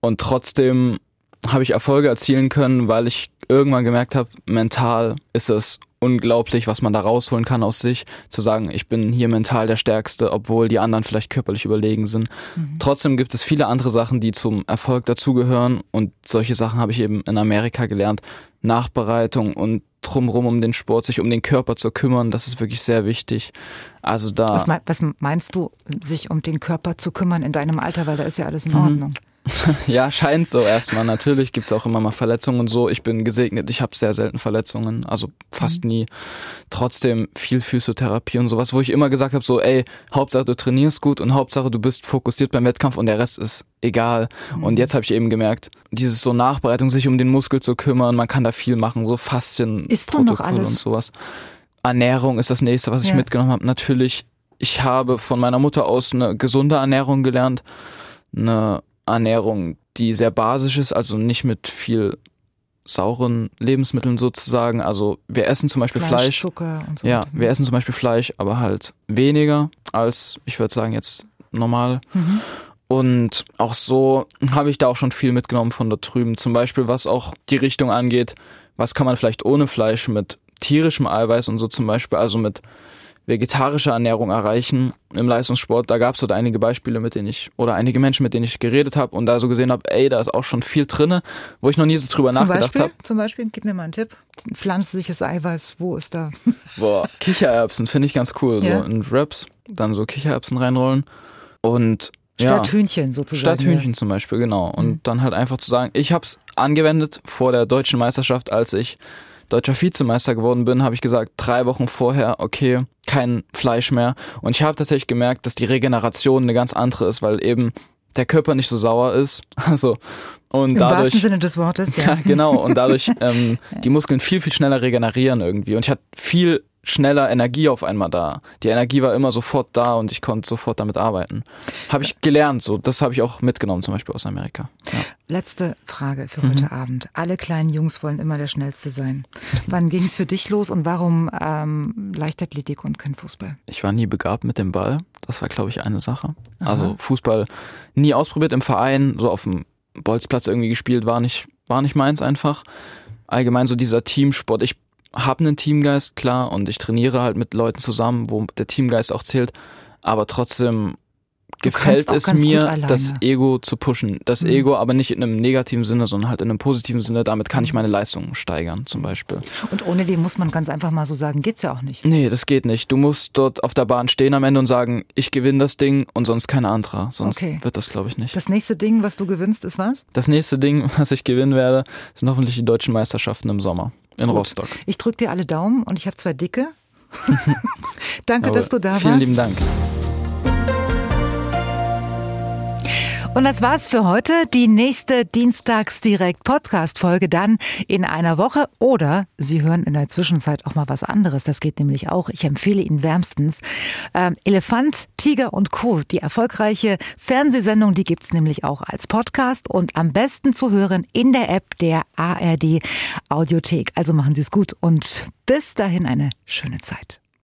Und trotzdem habe ich Erfolge erzielen können, weil ich irgendwann gemerkt habe, mental ist es unglaublich, was man da rausholen kann aus sich, zu sagen, ich bin hier mental der Stärkste, obwohl die anderen vielleicht körperlich überlegen sind. Mhm. Trotzdem gibt es viele andere Sachen, die zum Erfolg dazugehören und solche Sachen habe ich eben in Amerika gelernt. Nachbereitung und drumherum um den Sport, sich um den Körper zu kümmern, das ist wirklich sehr wichtig. Also da. Was, was meinst du, sich um den Körper zu kümmern in deinem Alter, weil da ist ja alles in mhm. Ordnung? ja, scheint so erstmal. Natürlich gibt's auch immer mal Verletzungen und so. Ich bin gesegnet, ich habe sehr selten Verletzungen, also fast mhm. nie. Trotzdem viel Physiotherapie und sowas, wo ich immer gesagt habe, so, ey, Hauptsache du trainierst gut und Hauptsache du bist fokussiert beim Wettkampf und der Rest ist egal. Mhm. Und jetzt habe ich eben gemerkt, dieses so Nachbereitung, sich um den Muskel zu kümmern, man kann da viel machen, so Faszien, du noch alles? und sowas. Ernährung ist das nächste, was ich mitgenommen habe. Natürlich, ich habe von meiner Mutter aus eine gesunde Ernährung gelernt, eine Ernährung, die sehr basisch ist, also nicht mit viel sauren Lebensmitteln sozusagen. Also wir essen zum Beispiel Fleisch. Fleisch. Zucker und so. Ja, wir essen zum Beispiel Fleisch, aber halt weniger als, ich würde sagen, jetzt normal. Mhm. Und auch so habe ich da auch schon viel mitgenommen von da drüben. Zum Beispiel, was auch die Richtung angeht, was kann man vielleicht ohne Fleisch mit tierischem Eiweiß und so zum Beispiel, also mit vegetarischer Ernährung erreichen im Leistungssport. Da gab es dort einige Beispiele, mit denen ich, oder einige Menschen, mit denen ich geredet habe und da so gesehen habe, ey, da ist auch schon viel drinne, wo ich noch nie so drüber Zum nachgedacht habe. zum Beispiel, gib mir mal einen Tipp. Pflanzliches Eiweiß, wo ist da? Boah, Kichererbsen finde ich ganz cool. Ja. So in Wraps, dann so Kichererbsen reinrollen und ja. Statt Hühnchen sozusagen. Statt Hühnchen zum Beispiel, genau. Und Mhm. dann halt einfach zu sagen, ich habe es angewendet vor der deutschen Meisterschaft, als ich deutscher Vizemeister geworden bin, habe ich gesagt, drei Wochen vorher, okay, kein Fleisch mehr. Und ich habe tatsächlich gemerkt, dass die Regeneration eine ganz andere ist, weil eben der Körper nicht so sauer ist. Also und Im dadurch wahrsten Sinne des Wortes, ja. ja, genau. Und dadurch ähm, die Muskeln viel, viel schneller regenerieren irgendwie. Und ich hatte viel schneller Energie auf einmal da. Die Energie war immer sofort da und ich konnte sofort damit arbeiten. Habe ich gelernt, so. Das habe ich auch mitgenommen, zum Beispiel aus Amerika. Ja. Letzte Frage für Mhm. heute Abend. Alle kleinen Jungs wollen immer der Schnellste sein. Wann ging es für dich los und warum ähm, Leichtathletik und kein Fußball? Ich war nie begabt mit dem Ball. Das war, glaube ich, eine Sache. Also Fußball nie ausprobiert im Verein, so auf dem Bolzplatz irgendwie gespielt, war nicht, war nicht meins einfach. Allgemein so dieser Teamsport. Ich habe einen Teamgeist, klar, und ich trainiere halt mit Leuten zusammen, wo der Teamgeist auch zählt. Aber trotzdem gefällt es mir, das Ego zu pushen. Das Mhm. Ego aber nicht in einem negativen Sinne, sondern halt in einem positiven Sinne. Damit kann ich meine Leistung steigern, zum Beispiel. Und ohne den muss man ganz einfach mal so sagen, geht's ja auch nicht. Nee, das geht nicht. Du musst dort auf der Bahn stehen am Ende und sagen, ich gewinne das Ding und sonst kein anderer. Sonst Okay. wird das, glaube ich, nicht. Das nächste Ding, was du gewinnst, ist was? Das nächste Ding, was ich gewinnen werde, sind hoffentlich die deutschen Meisterschaften im Sommer in Gut. Rostock. Ich drücke dir alle Daumen und ich habe zwei dicke. Danke, Aber dass du da Vielen warst. lieben Dank. Und das war's für heute. Die nächste Dienstags-Direkt-Podcast-Folge dann in einer Woche. Oder Sie hören in der Zwischenzeit auch mal was anderes. Das geht nämlich auch. Ich empfehle Ihnen wärmstens ähm, Elefant, Tiger und Co. Die erfolgreiche Fernsehsendung, die gibt's nämlich auch als Podcast und am besten zu hören in der App der ARD Audiothek. Also machen Sie es gut und bis dahin eine schöne Zeit.